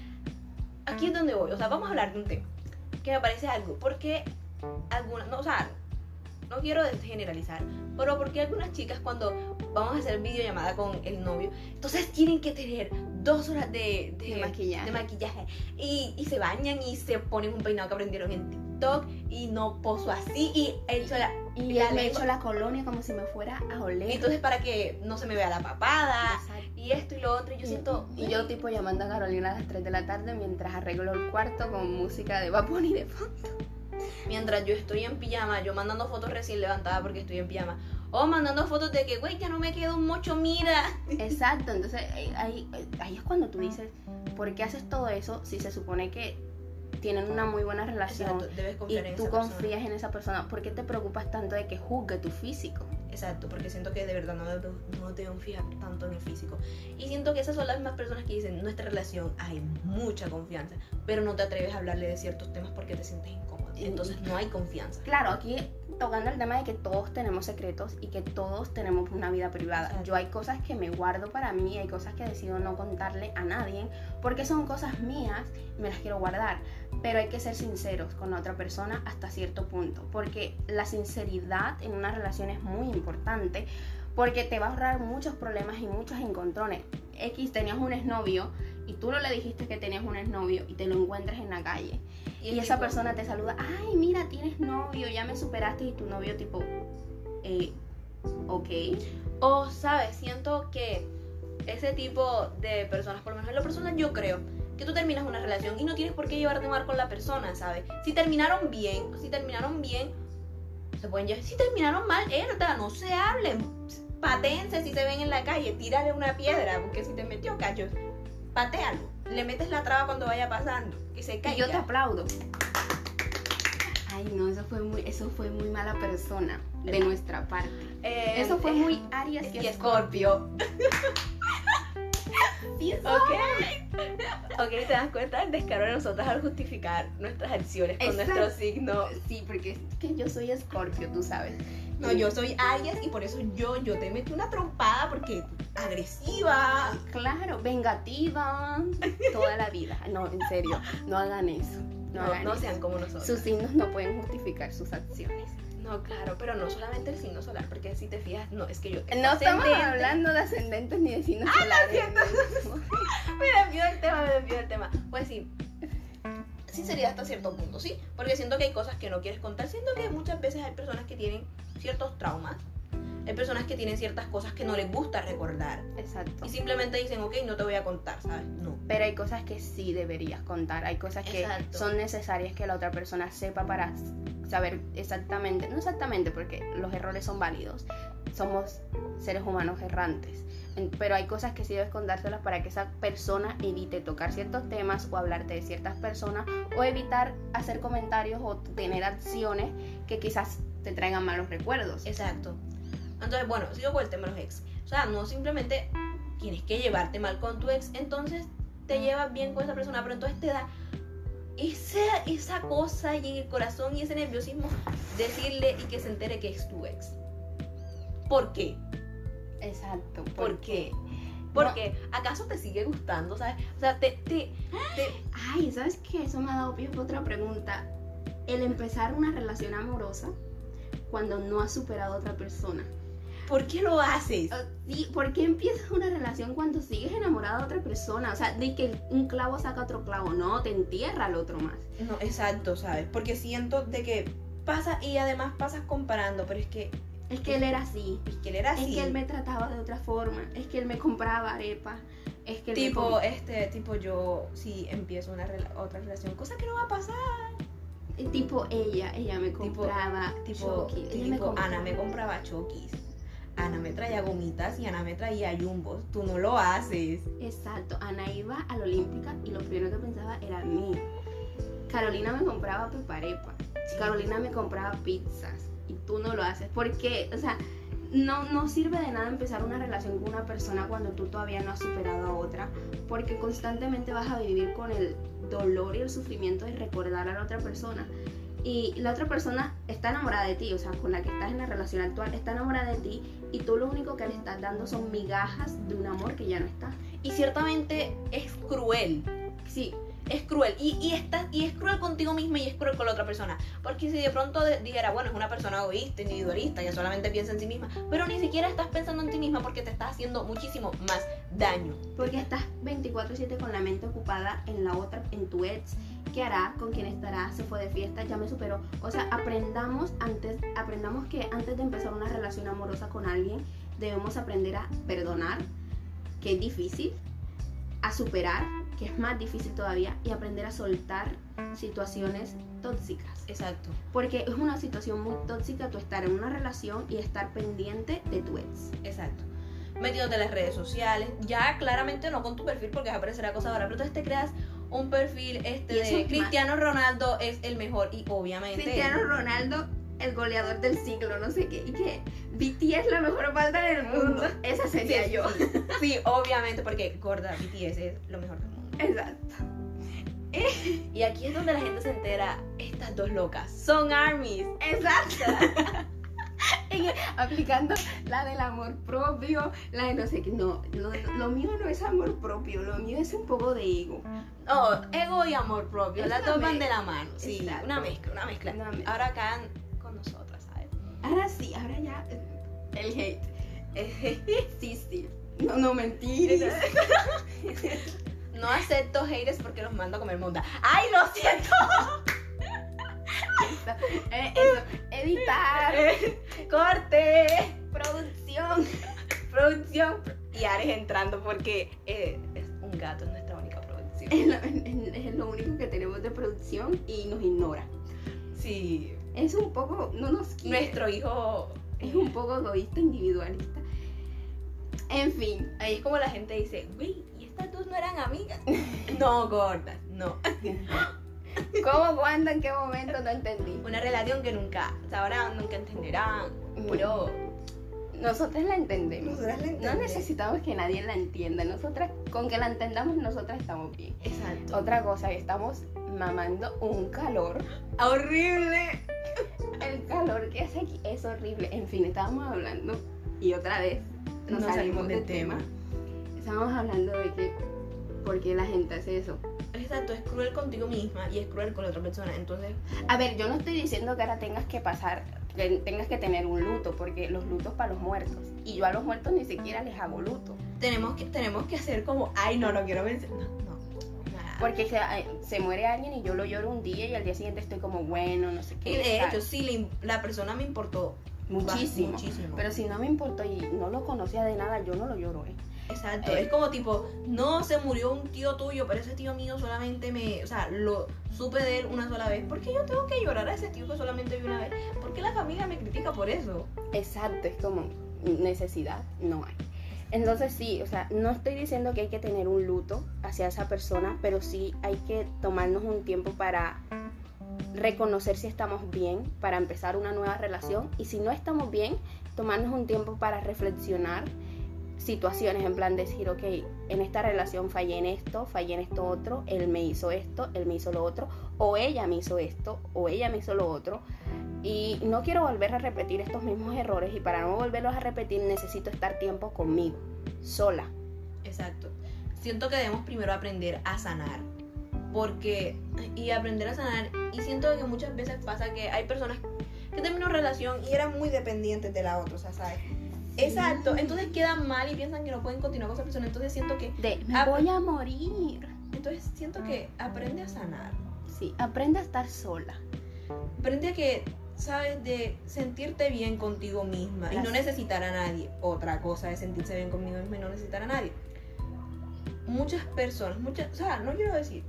aquí es donde voy, o sea, vamos a hablar de un tema que me parece algo, porque algunas, no, o sea, no quiero generalizar, pero porque algunas chicas cuando vamos a hacer videollamada con el novio, entonces tienen que tener dos horas de, de, maquillaje, de maquillaje y, y, se bañan y se ponen un peinado que aprendieron en TikTok y no poso así y hecho la, y la me hecho la colonia como si me fuera a oler. Entonces para que no se me vea la papada y esto y lo otro, y yo siento... Y yo tipo llamando a Carolina a las 3 de la tarde mientras arreglo el cuarto con música de Bad y de fondo. Mientras yo estoy en pijama, yo mandando fotos recién levantada porque estoy en pijama. O mandando fotos de que, güey, ya no me quedo un mocho, mira. Exacto, entonces ahí, ahí es cuando tú dices, ¿por qué haces todo eso si se supone que tienen una muy buena relación y tú confías en esa persona, ¿por qué te preocupas tanto de que juzgue tu físico? Exacto, porque siento que de verdad no, no te fijar tanto en el físico. Y siento que esas son las mismas personas que dicen, en nuestra relación hay mucha confianza, pero no te atreves a hablarle de ciertos temas porque te sientes incómodo. Entonces no hay confianza. Claro, aquí tocando el tema de que todos tenemos secretos y que todos tenemos una vida privada. Yo hay cosas que me guardo para mí, hay cosas que decido no contarle a nadie porque son cosas mías y me las quiero guardar. Pero hay que ser sinceros con la otra persona hasta cierto punto, porque la sinceridad en una relación es muy importante porque te va a ahorrar muchos problemas y muchos encontrones. X tenías un exnovio y tú no le dijiste que tenías un exnovio y te lo encuentras en la calle y, esa persona te saluda, ay, mira, tienes novio, ya me superaste y tu novio tipo, eh, ok. O, ¿sabes? Siento que ese tipo de personas, por lo menos en lo personal yo creo, que tú terminas una relación y no tienes por qué llevarte mal con la persona, ¿sabes? Si terminaron bien, si terminaron bien, se pueden llevar. Si terminaron mal, herda, no se hablen. Patense si se ven en la calle, tírale una piedra, porque si te metió cachos, patealo. Le metes la traba cuando vaya pasando, que se caiga. Y yo te aplaudo. Ay, no, eso fue muy, eso fue muy mala persona de nuestra parte. Eh, eso fue muy Aries y, Escorpio. Ok. ok, te das cuenta del descaro de nosotros al justificar nuestras acciones con nuestro signo. Sí, porque es que yo soy escorpio, tú sabes. No, yo soy Aries y por eso yo, yo te metí una trompada porque agresiva. Claro, vengativa. Toda la vida. No, en serio, no hagan eso. No, no sean como nosotros. Sus signos no pueden justificar sus acciones. No, claro, pero no solamente el signo solar, porque si te fijas, no, es que yo... No estamos hablando de ascendentes ni de signos ah, solares. me desvío el tema, me desvío el tema. Pues sí, sí sería hasta cierto punto, ¿sí? Porque siento que hay cosas que no quieres contar. Siento que muchas veces hay personas que tienen ciertos traumas. Hay personas que tienen ciertas cosas que no les gusta recordar. Exacto. Y simplemente dicen, ok, no te voy a contar, ¿sabes? No. Pero hay cosas que sí deberías contar. Hay cosas que son necesarias que la otra persona sepa para saber exactamente, no exactamente porque los errores son válidos, somos seres humanos errantes, pero hay cosas que sí debes contárselas para que esa persona evite tocar ciertos temas o hablarte de ciertas personas o evitar hacer comentarios o tener acciones que quizás te traigan malos recuerdos. Exacto. Entonces, bueno, sigo con el tema de los ex. O sea, no simplemente tienes que llevarte mal con tu ex, entonces te llevas bien con esa persona, pero entonces te da esa, esa cosa y en el corazón y ese nerviosismo decirle y que se entere que es tu ex. ¿Por qué? Exacto. ¿Por, qué? Porque acaso te sigue gustando, ¿sabes? O sea, te, te, Ay, ¿sabes qué? Eso me ha dado pie para otra pregunta. El empezar una relación amorosa cuando no has superado a otra persona. ¿Por qué lo haces? Ah, sí, ¿por qué empiezas una relación cuando sigues enamorado de otra persona? O sea, de que un clavo saca otro clavo, no, te entierra al otro más. No, exacto, ¿sabes? Porque siento de que pasa y además pasas comparando, pero es que... Es que él era así. Es que él era así. Es que él me trataba de otra forma. Es que él me compraba arepa. Es que tipo, este, tipo yo si empiezo una otra relación, cosa que no va a pasar tipo ella, ella me compraba tipo, tipo, Ana me compraba chokis. Ana me traía gomitas y Ana me traía yumbos. Tú no lo haces. Exacto. Ana iba a la Olímpica y lo primero que pensaba era mí. Carolina me compraba peparepa. Carolina me compraba pizzas. Y tú no lo haces. ¿Por qué? O sea, no, no sirve de nada empezar una relación con una persona cuando tú todavía no has superado a otra. Porque constantemente vas a vivir con el dolor y el sufrimiento de recordar a la otra persona y la otra persona está enamorada de ti, o sea, con la que estás en la relación actual, está enamorada de ti y tú lo único que le estás dando son migajas de un amor que ya no está. Y ciertamente es cruel. Sí, es cruel. Y, y, está, y es cruel contigo misma y es cruel con la otra persona. Porque si de pronto dijera, bueno, es una persona egoísta, individualista, que solamente piensa en sí misma, pero ni siquiera estás pensando en ti misma porque te estás haciendo muchísimo más daño. Porque estás 24/7 con la mente ocupada en la otra, en tu ex qué hará, con quién estará, se fue de fiesta, ya me superó. O sea, aprendamos antes, aprendamos que antes de empezar una relación amorosa con alguien, debemos aprender a perdonar, que es difícil, a superar, que es más difícil todavía, y aprender a soltar situaciones tóxicas. Exacto. Porque es una situación muy tóxica tú estar en una relación y estar pendiente de tu ex. Exacto metiéndote en las redes sociales, ya claramente no con tu perfil porque va a aparecer acosadora, pero entonces te creas un perfil este de Cristiano Ronaldo es el mejor y obviamente Cristiano Ronaldo el goleador del siglo, no sé qué, y que BTS la mejor banda del mundo. Esa sería yo. Sí, obviamente, porque gorda, BTS es lo mejor del mundo. Exacto. Y aquí es donde la gente se entera, estas dos locas son armies. Exacto. aplicando la del amor propio, la de no sé qué. No, lo, mío no es amor propio, lo mío es un poco de ego. Oh, ego y amor propio, las dos van de la mano. Sí, una mezcla, una mezcla. Ahora acá con nosotras, ¿sabes? Ahora sí, ahora ya el hate. sí, sí. No, no, mentiras. No acepto haters porque los mando a comer monda. ¡Ay, lo siento! Eh, eso, editar, ¡Corte! producción. Producción. Y Ares entrando porque eh, es un gato, es nuestra única producción. Es lo, es- es lo único que tenemos de producción y nos ignora. Sí. Es un poco, no nos quiere. Nuestro hijo. Es un poco egoísta, individualista. En fin, Ahí es como la gente dice, güey, ¿y estas dos no eran amigas? No, gordas, no. ¿cómo, cuándo, en qué momento? No entendí. Una relación que nunca sabrán, nunca entenderán. Pero Nosotras la entendemos. Nosotras la No entendemos. necesitamos que nadie la entienda. Nosotras, con que la entendamos, nosotras estamos bien. Exacto. Otra cosa, estamos mamando un calor. Horrible. El calor que hace aquí es horrible. En fin, estábamos hablando y otra vez nos, Nos salimos salimos del del tema. tema. Estábamos hablando de que por qué la gente hace eso. Exacto, es cruel contigo misma y es cruel con la otra persona. Entonces, A ver, yo no estoy diciendo que ahora tengas que pasar, que tengas que tener un luto, porque los lutos para los muertos. Y yo a los muertos ni siquiera les hago luto. tenemos que, tenemos que hacer como, ay, no, no quiero mencionar. No, no. Porque se, se muere alguien y yo lo lloro un día y al día siguiente estoy como, bueno, no sé Y qué. de tal. hecho, sí, la persona me importó muchísimo. muchísimo. Pero si no me importó y no lo conocía de nada, yo no lo lloro, ¿eh? Exacto, Eh. es como tipo, no se murió un tío tuyo, pero ese tío mío solamente me, o sea, lo supe de él una sola vez. ¿Por qué yo tengo que llorar a ese tío que solamente vi una vez? ¿Por qué la familia me critica por eso? Exacto, es como necesidad, no hay. Entonces sí, o sea, no estoy diciendo que hay que tener un luto hacia esa persona, pero sí hay que tomarnos un tiempo para reconocer si estamos bien, para empezar una nueva relación y si no estamos bien, tomarnos un tiempo para reflexionar situaciones en plan decir, ok, en esta relación fallé en esto, fallé en esto otro, él me hizo esto, él me hizo lo otro, o ella me hizo esto, o ella me hizo lo otro, y no quiero volver a repetir estos mismos errores y para no volverlos a repetir necesito estar tiempo conmigo, sola. Exacto. Siento que debemos primero aprender a sanar. Porque, y aprender a sanar, y siento que muchas veces pasa que hay personas que terminan relación y eran muy dependientes de la otra, o sea, ¿sabes? Exacto, entonces quedan mal y piensan que no pueden continuar con esa persona, entonces siento que, De, me voy a morir. entonces siento que aprende a sanar. Sí, aprende a estar sola. Aprende a que, ¿sabes? De sentirte bien contigo misma y no necesitar a nadie. Otra cosa es sentirse bien conmigo misma y no necesitar a nadie. Muchas personas, muchas, o sea, no quiero decir.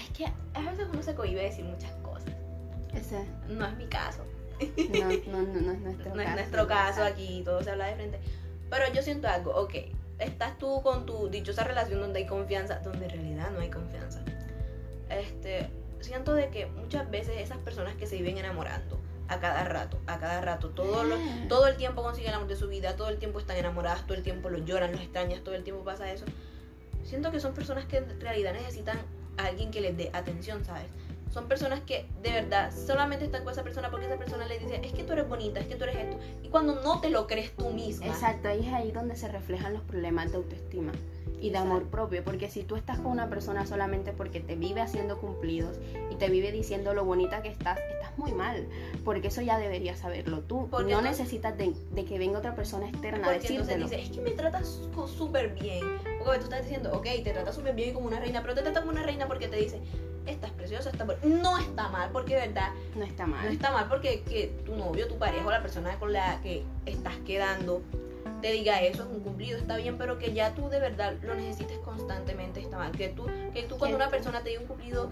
Es que a veces uno se cohíbe de decir muchas cosas. Ese, No es mi caso. No, no, no, no es nuestro no caso. es nuestro caso aquí, todo se habla de frente. Pero yo siento algo, ok, estás tú con tu dichosa relación donde hay confianza, donde en realidad no hay confianza. Este, siento de que muchas veces esas personas que se viven enamorando a cada rato, a cada rato, todo, lo- Ah. todo el tiempo consiguen el amor de su vida, todo el tiempo están enamoradas, todo el tiempo lo lloran, los extrañas, todo el tiempo pasa eso. Siento que son personas que en realidad necesitan a alguien que les dé atención, ¿sabes? Son personas que de verdad solamente están con esa persona porque esa persona les dice, es que tú eres bonita, es que tú eres esto. Y cuando no te lo crees tú misma. Exacto, ahí es ahí donde se reflejan los problemas de autoestima y de amor propio, porque si tú estás con una persona solamente porque te vive haciendo cumplidos y te vive diciendo lo bonita que estás, estás muy mal, porque eso ya deberías saberlo tú. Porque no entonces- necesitas de, de que venga otra persona externa a Porque entonces decírtelo. dice, es que me tratas súper bien. Porque tú estás diciendo, ok, te trata súper bien como una reina, pero te trata como una reina porque te dice, estás preciosa, estás bu-". No está mal, porque de verdad, No está mal. no está mal porque que tu novio, tu pareja o la persona con la que estás quedando te diga eso, es un cumplido, está bien, pero que ya tú de verdad lo necesites constantemente, está mal. Que tú, que tú cuando una persona te diga un cumplido,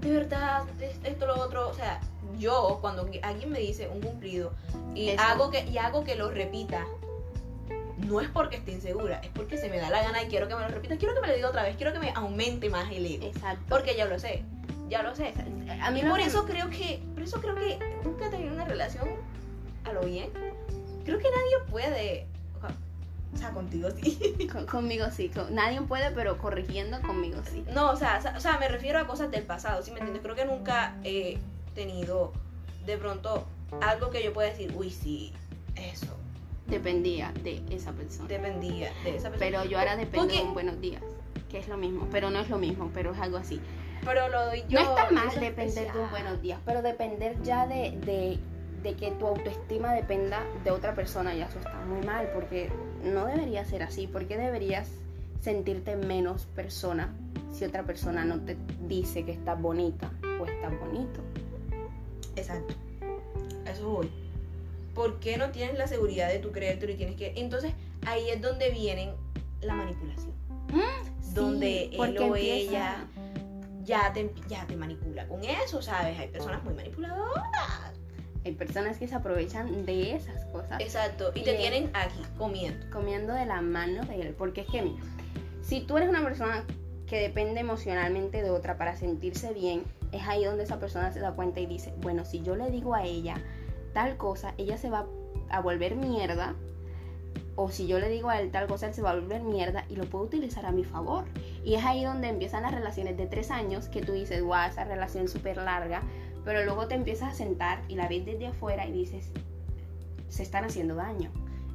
de verdad, es- esto, lo otro, o sea, yo cuando alguien me dice un cumplido y Eso. hago que y hago que lo repita, no es porque esté insegura, es porque se me da la gana y quiero que me lo repita, quiero que me lo diga otra vez, quiero que me aumente más el ego, Exacto. porque ya lo sé, ya lo sé. a mí Y por eso creo que, por eso creo que nunca he tenido una relación a lo bien. Creo que nadie puede, o sea, contigo sí. con- conmigo sí, con- nadie puede, pero corrigiendo conmigo sí. No, o sea, o sea, me refiero a cosas del pasado, ¿sí me entiendes? Creo que nunca he tenido de pronto algo que yo pueda decir, uy, sí, eso, Dependía de esa persona. dependía de esa persona. Pero yo ahora dependo Porque- de un buenos días, que es lo mismo, pero no es lo mismo, pero es algo así. Pero lo doy yo. no está mal es depender de un buenos días, pero depender ya de, de, de que tu autoestima dependa de otra persona, ya eso está muy mal, porque no debería ser así, porque deberías sentirte menos persona si otra persona no te dice que estás bonita o estás bonito. Exacto. Eso voy. ¿Por qué no tienes la seguridad de tu creértelo y tienes que... Entonces ahí es donde viene la manipulación. Mm, donde sí, él o empieza- ella ya te, ya te manipula con eso, ¿sabes? Hay personas muy manipuladoras. Hay personas que se aprovechan de esas cosas Exacto. Y te tienen aquí comiendo. comiendo de la mano de él. Porque es que, mira, si tú eres una persona que depende emocionalmente de otra para sentirse bien, es ahí donde esa persona se da cuenta y dice, bueno, si yo le digo a ella tal cosa, ella se va a volver mierda. O si yo le digo a él tal cosa, él se va a volver mierda y lo puedo utilizar a mi favor. Y es ahí donde empiezan las relaciones de tres años que tú dices, guau, esa relación súper larga. Pero luego te empiezas a sentar y la ves desde afuera y dices, se están haciendo daño.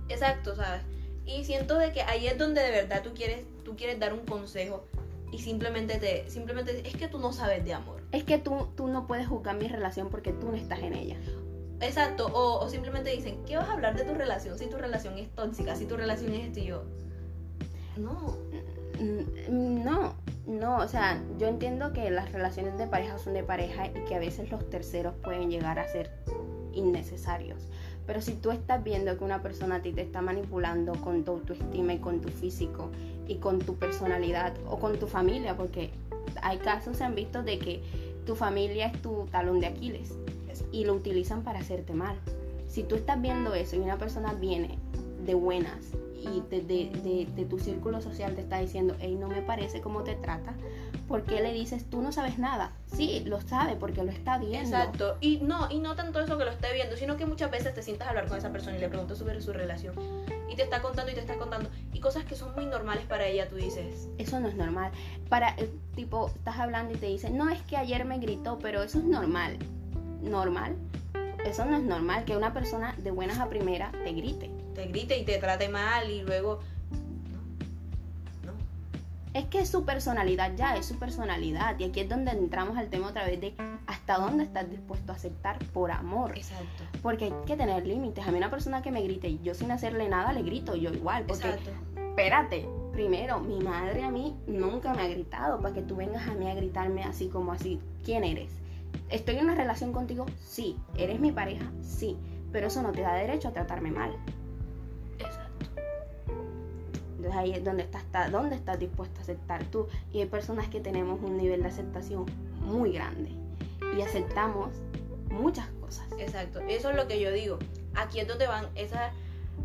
Exacto, ¿sabes? Y siento de que ahí es donde de verdad tú quieres, tú quieres dar un consejo y simplemente te, simplemente es que tú no sabes de amor. Es que tú, tú no puedes juzgar mi relación porque tú no estás en ella. Exacto, o, o simplemente dicen, ¿qué vas a hablar de tu relación si tu relación es tóxica, si tu relación es esto y yo? No, Mm, No, no, o sea, yo entiendo que las relaciones de pareja son de pareja y que a veces los terceros pueden llegar a ser innecesarios. Pero si tú estás viendo que una persona a ti te está manipulando con tu autoestima y con tu físico y con tu personalidad o con tu familia, porque hay casos se han visto de que tu familia es tu talón de Aquiles y lo utilizan para hacerte mal. Si tú estás viendo eso y una persona viene de buenas y de, de- de- tu círculo social te está diciendo, hey, no me parece cómo te trata, ¿por qué le dices, tú no sabes nada? Sí, lo sabe porque lo está viendo. exacto. Y no, y no tanto eso que lo esté viendo, sino que muchas veces te sientas a hablar con esa persona y le preguntas sobre su relación y te está contando y te está contando y cosas que son muy normales para ella, tú dices, Eso no es normal. Para, el tipo, estás hablando y te dicen, no, es que ayer me gritó, pero eso es normal. ¿Normal? Eso no es normal, que una persona de buenas a primera te grite. te grite y te trate mal y luego... Es que es su personalidad ya, es su personalidad. Y aquí es donde entramos al tema otra vez de hasta dónde estás dispuesto a aceptar por amor. Exacto. Porque hay que tener límites. A mí una persona que me grite y yo sin hacerle nada le grito, yo igual. Porque, Exacto. espérate, primero, mi madre a mí nunca me ha gritado para que tú vengas a mí a gritarme así como así. ¿Quién eres? ¿Estoy en una relación contigo? Sí. ¿Eres mi pareja? Sí. Pero eso no te da derecho a tratarme mal. Entonces ahí es donde estás, está- dónde estás dispuesto a aceptar tú. Y hay personas que tenemos un nivel de aceptación muy grande. Y aceptamos muchas cosas. Exacto, eso es lo que yo digo. Aquí es donde van esas,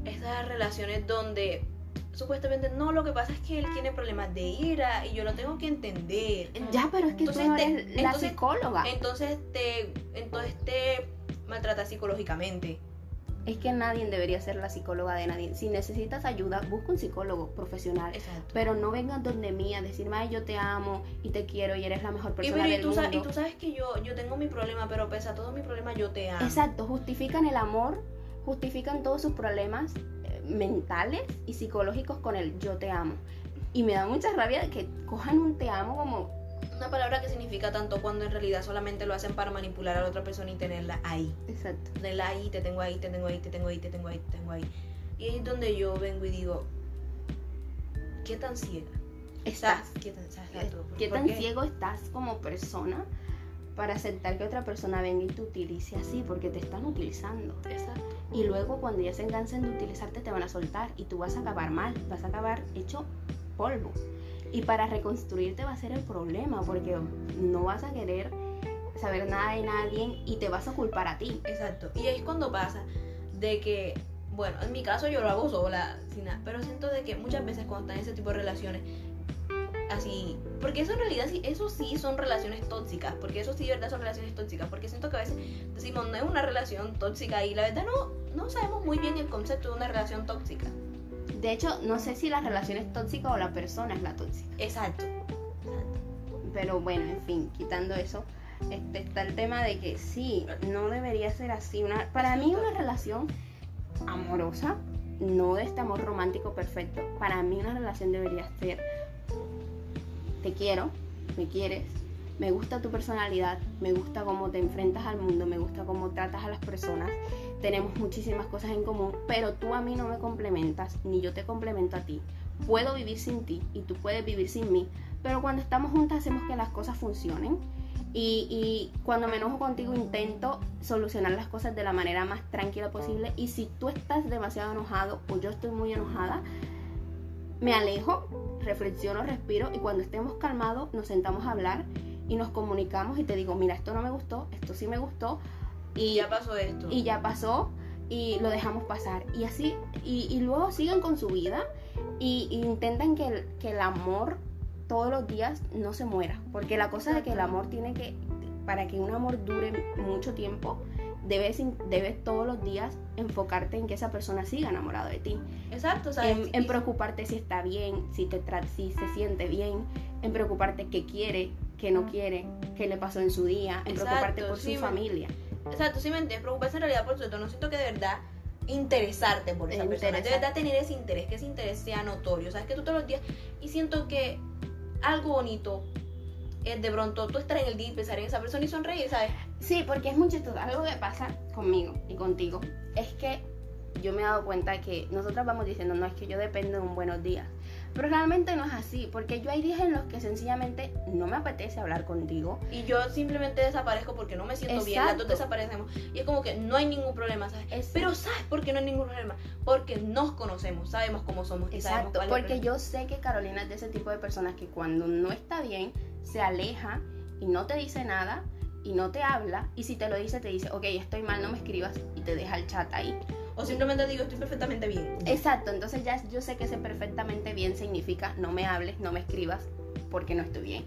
esas relaciones donde supuestamente no, lo que pasa es que él tiene problemas de ira y yo lo tengo que entender. Ya, pero es que Entonces tú no te- eres la entonces- psicóloga. Entonces te, entonces te maltrata psicológicamente. Es que nadie debería ser la psicóloga de nadie. Si necesitas ayuda, busca un psicólogo profesional. Exacto. Pero no vengas donde mí a decirme, ay, yo te amo y te quiero y eres la mejor Y, persona pero, y del tú mundo. sabes, y tú sabes que yo, yo tengo mi problema, pero pese a todo mi problema, yo te amo. Exacto, justifican el amor, justifican todos sus problemas eh, mentales y psicológicos con el yo te amo. Y me da mucha rabia que cojan un te amo como, Una palabra que significa tanto cuando en realidad solamente lo hacen para manipular a la otra persona y tenerla ahí. exacto, Tenerla ahí, te tengo ahí, te tengo ahí, te tengo ahí, te tengo ahí, te tengo ahí. Y ahí es donde yo vengo y digo, ¿qué tan ciega? estás. ¿Qué tan, exacto, ¿por- ¿Qué tan ciego estás como persona para aceptar que otra persona venga y te utilice así? Porque te están utilizando. Exacto. Y luego cuando ya se cansen de utilizarte te van a soltar y tú vas a acabar mal, vas a acabar hecho polvo. Y para reconstruirte va a ser el problema porque no vas a querer saber nada de nadie y te vas a culpar a ti. Exacto. Y es cuando pasa de que, bueno, en mi caso yo lo hago sola, sin nada, pero siento de que muchas veces cuando están en ese tipo de relaciones, así, porque eso en realidad sí, eso sí son relaciones tóxicas, porque eso sí de verdad son relaciones tóxicas, porque siento que a veces decimos no es una relación tóxica y la verdad no, no sabemos muy bien el concepto de una relación tóxica. De hecho, no sé si la relación es tóxica o la persona es la tóxica. Exacto. Pero bueno, en fin, quitando eso, este, está el tema de que sí, no debería ser así. Una, para mí una relación amorosa, no de este amor romántico perfecto, para mí una relación debería ser, te quiero, me quieres, me gusta tu personalidad, me gusta cómo te enfrentas al mundo, me gusta cómo tratas a las personas, tenemos muchísimas cosas en común, pero tú a mí no me complementas, ni yo te complemento a ti. puedo vivir sin ti y tú puedes vivir sin mí, pero cuando estamos juntas hacemos que las cosas funcionen. Y, y, cuando me enojo contigo intento solucionar las cosas de la manera más tranquila posible. Y si tú estás demasiado enojado o yo estoy muy enojada, me alejo, reflexiono, respiro y cuando estemos calmados nos sentamos a hablar y nos comunicamos y te digo, mira, esto no me gustó, esto sí me gustó. Y ya pasó esto. Y ya pasó y lo dejamos pasar. Y así, y, luego siguen con su vida y, intentan que el, que el amor todos los días no se muera. Porque la cosa de que el amor tiene que, para que un amor dure mucho tiempo, debes, debes todos los días enfocarte en que esa persona siga enamorada de ti. Exacto, En, en, preocuparte si está bien, si, te si se siente bien, en preocuparte qué quiere, qué no quiere, qué le pasó en su día, en preocuparte por su familia. Exacto, sí me entiendes, preocuparse en realidad por su No siento que de verdad interesarte por esa persona, de verdad tener ese interés, que ese interés sea notorio, sabes que tú todos los días y siento que algo bonito es de pronto tú estar en el día y pensar en esa persona y sonreír, ¿sabes? Sí, porque es mucho algo que pasa conmigo y contigo es que yo me he dado cuenta que nosotros vamos diciendo, no es que yo dependo de un buenos días, pero realmente no es así, porque yo hay días en los que sencillamente no me apetece hablar contigo. Y yo simplemente desaparezco porque no me siento bien, las dos desaparecemos. Y es como que no hay ningún problema, ¿sabes? Pero ¿sabes por qué no hay ningún problema? Porque nos conocemos, sabemos cómo somos. Y Exacto, porque yo sé que Carolina es de ese tipo de personas que cuando no está bien, se aleja y no te dice nada y no te habla. Y si te lo dice, te dice, ok, estoy mal, no me escribas y te deja el chat ahí. O simplemente digo, estoy perfectamente bien. Exacto, entonces ya yo sé que ese perfectamente bien significa no me hables, no me escribas, porque no estoy bien.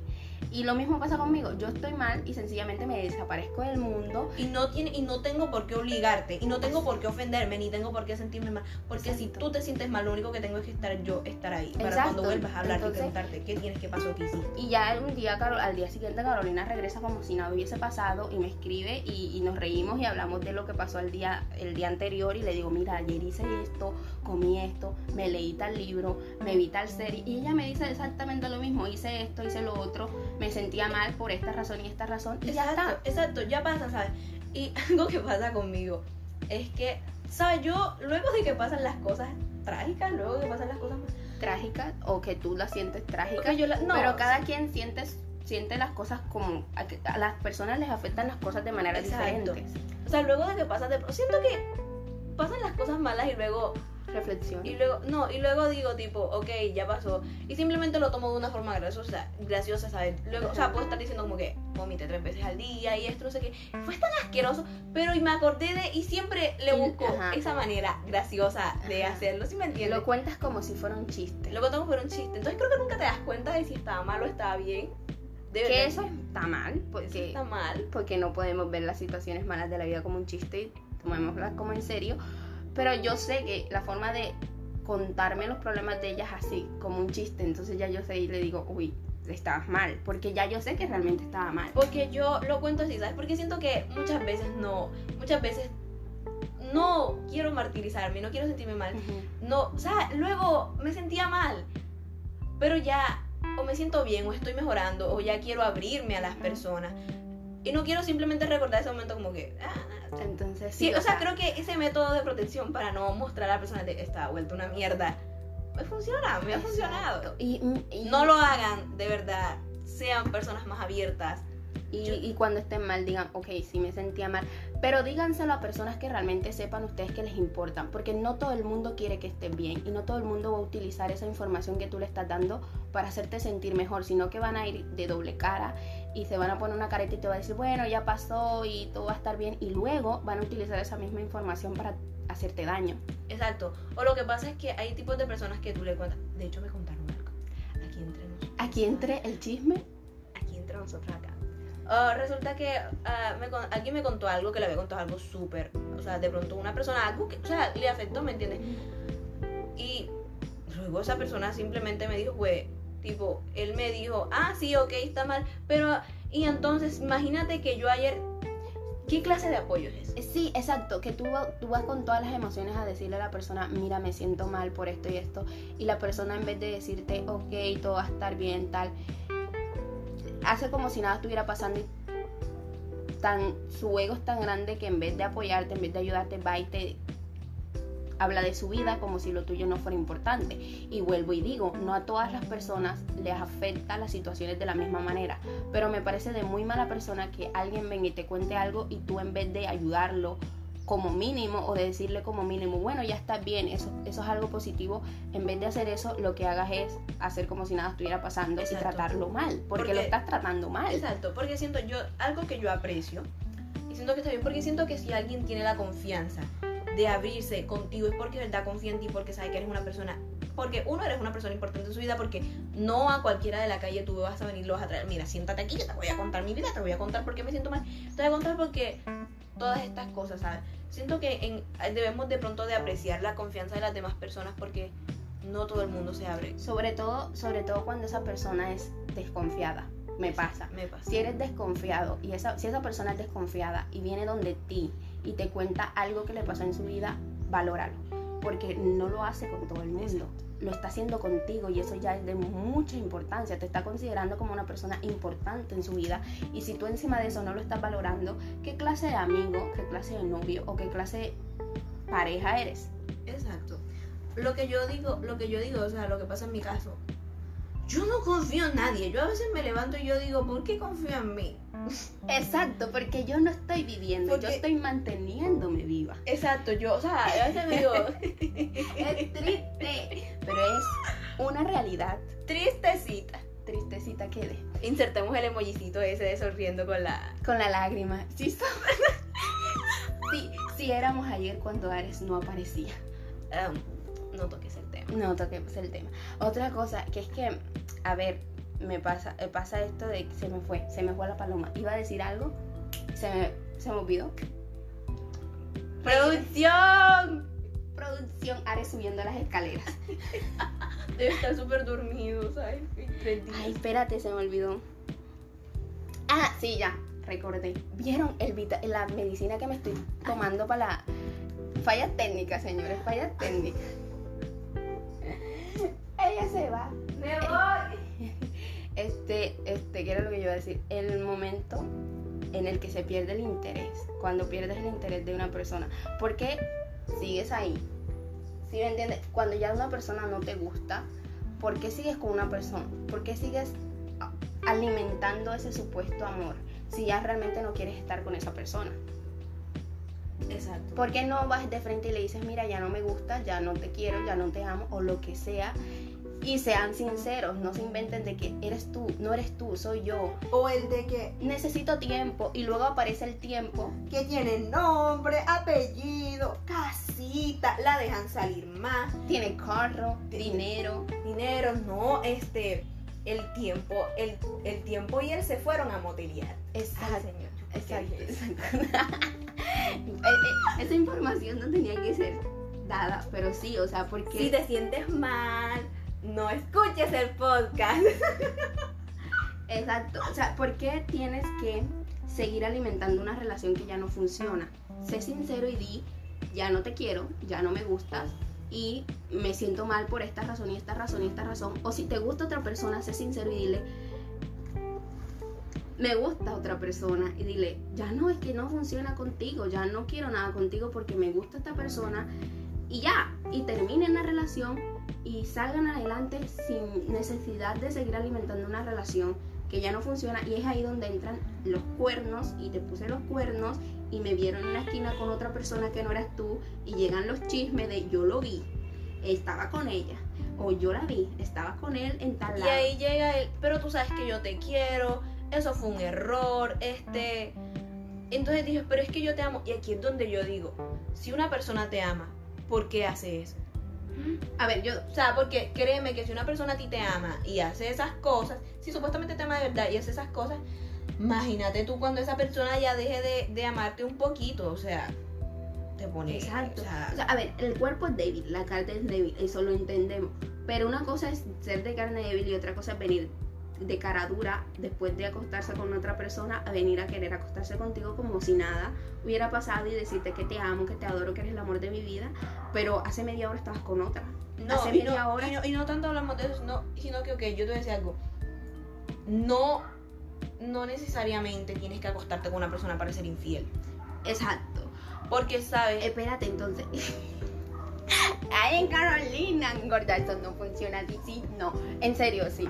Y lo mismo pasa conmigo, yo estoy mal y sencillamente me desaparezco del mundo. Y no, tiene, y no tengo por qué obligarte, y no tengo por qué ofenderme, ni tengo por qué sentirme mal. Porque si tú te sientes mal, lo único que tengo es que estar yo, estar ahí. Para cuando vuelvas a hablar y preguntarte qué tienes, qué pasó aquí. Y ya un día, al día siguiente Carolina regresa como si nada hubiese pasado y me escribe y, nos reímos y hablamos de lo que pasó el día, el día anterior y le digo, mira, ayer hice esto, comí esto, me leí tal libro, me vi tal serie. Y ella me dice exactamente lo mismo, hice esto, hice lo otro me sentía mal por esta razón y esta razón. Y exacto, ya está. Exacto, ya pasa, ¿sabes? Y algo que pasa conmigo es que, ¿sabes? Yo, luego de que pasan las cosas trágicas, luego de que pasan las cosas trágicas o que tú las sientes trágicas, yo no, pero cada quien siente, siente las cosas como a, las personas les afectan las cosas de manera diferente. O sea, luego de que pasan de siento que pasan las cosas malas y luego reflexión. Y luego, no, y luego digo tipo, ok, ya pasó. Y simplemente lo tomo de una forma graciosa, graciosa, ¿sabes? Luego, o sea, puedo estar diciendo como que vomité tres veces al día y esto, no sé qué. Fue tan asqueroso, pero y me acordé de, y siempre le busco esa manera graciosa de hacerlo, ¿sí me entiendes? Lo cuentas como si fuera un chiste. Lo cuento como si fuera un chiste. Entonces creo que nunca te das cuenta de si estaba mal o estaba bien. que eso está mal, porque, está mal. porque no podemos ver las situaciones malas de la vida como un chiste y tomémoslas como en serio pero yo sé que la forma de contarme los problemas de ellas así, como un chiste, entonces ya yo sé y le digo, uy, estabas mal, porque ya yo sé que realmente estaba mal. Porque yo lo cuento así, ¿sabes? Porque siento que muchas veces no, muchas veces no quiero martirizarme, no quiero sentirme mal. No, o sea, luego me sentía mal, pero ya o me siento bien o estoy mejorando o ya quiero abrirme a las personas. Y no quiero simplemente recordar ese momento como que, ah, entonces, sí, o, sea, creo que ese método de protección para no mostrar a la persona que está vuelta una mierda, me funciona, me ha funcionado. Y, no lo hagan, de verdad. Sean personas más abiertas. Y, y, cuando estén mal digan, ok, sí me sentía mal. Pero díganselo a personas que realmente sepan ustedes que les importan. Porque no todo el mundo quiere que estés bien. Y no todo el mundo va a utilizar esa información que tú le estás dando para hacerte sentir mejor. Sino que van a ir de doble cara y se van a poner una careta y te va a decir, bueno, ya pasó y todo va a estar bien. Y luego van a utilizar esa misma información para hacerte daño. Exacto. O lo que pasa es que hay tipos de personas que tú le cuentas. De hecho, me contaron algo. Aquí entre nosotros. Aquí entre el chisme. Aquí entre nosotros acá. Oh, resulta que uh, alguien me contó algo que le había contado algo súper. O sea, de pronto una persona, algo que, o sea, le afectó, ¿me entiendes? Y luego esa persona simplemente me dijo, güey, Tipo, él me dijo, ah, sí, ok, está mal, pero, y entonces, imagínate que yo ayer, ¿qué clase de apoyo es ese? Sí, exacto, que tú, tú vas con todas las emociones a decirle a la persona, mira, me siento mal por esto y esto, y la persona en vez de decirte, ok, todo va a estar bien, tal, hace como si nada estuviera pasando y tan, su ego es tan grande que en vez de apoyarte, en vez de ayudarte, va y te habla de su vida como si lo tuyo no fuera importante. Y vuelvo y digo, no a todas las personas les afecta las situaciones de la misma manera, pero me parece de muy mala persona que alguien venga y te cuente algo y tú en vez de ayudarlo como mínimo o de decirle como mínimo, bueno, ya está bien, eso, eso es algo positivo, en vez de hacer eso, lo que hagas es hacer como si nada estuviera pasando y tratarlo mal, porque, lo estás tratando mal. Exacto, porque siento yo, algo que yo aprecio, y siento que está bien, porque siento que si alguien tiene la confianza de abrirse contigo es porque de verdad confía en ti, porque sabe que eres una persona porque uno eres una persona importante en su vida porque no a cualquiera de la calle tú vas a venir lo vas a traer mira siéntate aquí te voy a contar mi vida te voy a contar por qué me siento mal te voy a contar porque todas estas cosas sabes siento que debemos de pronto de apreciar la confianza de las demás personas porque no todo el mundo se abre sobre todo sobre todo cuando esa persona es desconfiada me pasa. me pasa. Si eres desconfiado y esa, si esa persona es desconfiada y viene donde ti y te cuenta algo que le pasó en su vida, valóralo. Porque no lo hace con todo el mundo lo está haciendo contigo y eso ya es de mucha importancia, te está considerando como una persona importante en su vida y si tú encima de eso no lo estás valorando, ¿qué clase de amigo, qué clase de novio o qué clase de pareja eres? Exacto. Lo que yo digo, lo que yo digo, o sea, lo que pasa en mi caso, yo no confío en nadie. Yo a veces me levanto y yo digo, ¿por qué confío en mí? Exacto, porque yo no estoy viviendo, yo estoy manteniéndome viva. Exacto, yo, o sea, a veces me digo, es triste, pero es una realidad. Tristecita. Tristecita que de. Insertemos el emojicito ese de sonriendo con la... Con la lágrima. Sí, sí, sí, éramos ayer cuando Ares no aparecía. no toques el tema. No toques el tema. Otra cosa, que es que, a ver, me pasa, eh, pasa esto de que se me fue, se me fue la paloma. Iba a decir algo, se me, se me olvidó. ¡Producción! Producción, Ares subiendo las escaleras. Debe estar súper dormido, ¿sabes? Ay, espérate, se me olvidó. Ah, sí, ya, recordé. ¿Vieron el la medicina que me estoy tomando para la... Falla técnica, señores, falla técnica. Ella se va. Me voy este, este, ¿qué era lo que yo iba a decir? El momento en el que se pierde el interés, cuando pierdes el interés de una persona, porque sigues ahí. ¿Sí me entiendes? Cuando ya una persona no te gusta, ¿por qué sigues con una persona? ¿Por qué sigues alimentando ese supuesto amor si ya realmente no quieres estar con esa persona? Exacto. ¿Por qué no vas de frente y le dices, mira, ya no me gusta, ya no te quiero, ya no te amo, o lo que sea? Y sean sinceros, no se inventen de que eres tú, no eres tú, soy yo. O el de que necesito tiempo y luego aparece el tiempo que tiene nombre, apellido, casita, la dejan salir más. Tiene carro, dinero. Dinero, no, este, el tiempo, el, el tiempo y él se fueron a motelear. Exacto. señor. Exacto, exacto. Eh, eh, esa información no tenía que ser dada, pero sí, o sea, porque... Si te sientes mal, no escuches el podcast. Exacto. O sea, ¿por qué tienes que seguir alimentando una relación que ya no funciona? Sé sincero y di, ya no te quiero, ya no me gustas y me siento mal por esta razón y esta razón y esta razón. O si te gusta otra persona, sé sincero y dile, me gusta otra persona y dile, ya no es que no funciona contigo, ya no quiero nada contigo porque me gusta esta persona y ya, y terminen la relación y salgan adelante sin necesidad de seguir alimentando una relación que ya no funciona y es ahí donde entran los cuernos y te puse los cuernos y me vieron en la esquina con otra persona que no eras tú y llegan los chismes de yo lo vi, estaba con ella o yo la vi, estaba con él en tal lado. Y ahí llega él, pero tú sabes que yo te quiero, eso fue un error, este... Entonces dije, pero es que yo te amo. Y aquí es donde yo digo, si una persona te ama, ¿por qué hace eso? A ver, yo, o sea, porque créeme que si una persona a ti te ama y hace esas cosas, si supuestamente te ama de verdad y hace esas cosas, imagínate tú cuando esa persona ya deje de, amarte un poquito, o sea, te pone. Exacto. O sea, a ver, el cuerpo es débil, la carne es débil, eso lo entendemos. Pero una cosa es ser de carne débil y otra cosa es venir de cara dura después de acostarse con otra persona a venir a querer acostarse contigo como si nada hubiera pasado y decirte que te amo, que te adoro, que eres el amor de mi vida, pero hace media hora estabas con otra. No, hace y media no, hora. Y no, tanto hablamos de eso, no, sino que, ok, yo te voy a decir algo. No, no necesariamente tienes que acostarte con una persona para ser infiel. Exacto. Porque, ¿sabes? Espérate, entonces. Ay, en Carolina, gorda, eso no funciona así, sí, no. En serio, sí.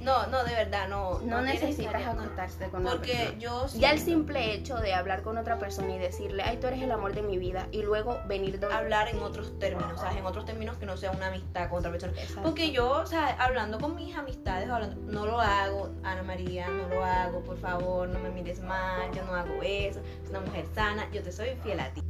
No, no, de verdad, no. No, necesitas acostarse con Porque persona. yo. Ya el simple hecho de hablar con otra persona y decirle, ay, tú eres el amor de mi vida, y luego venir de hablar en otros términos, ¿sabes? En otros términos que no sea una amistad con otra persona. Exacto. Porque yo, o sea, hablando con mis amistades, hablando, no lo hago, Ana María, no lo hago, por favor, no me mires mal, yo no hago eso, es una mujer sana, yo te soy fiel a ti.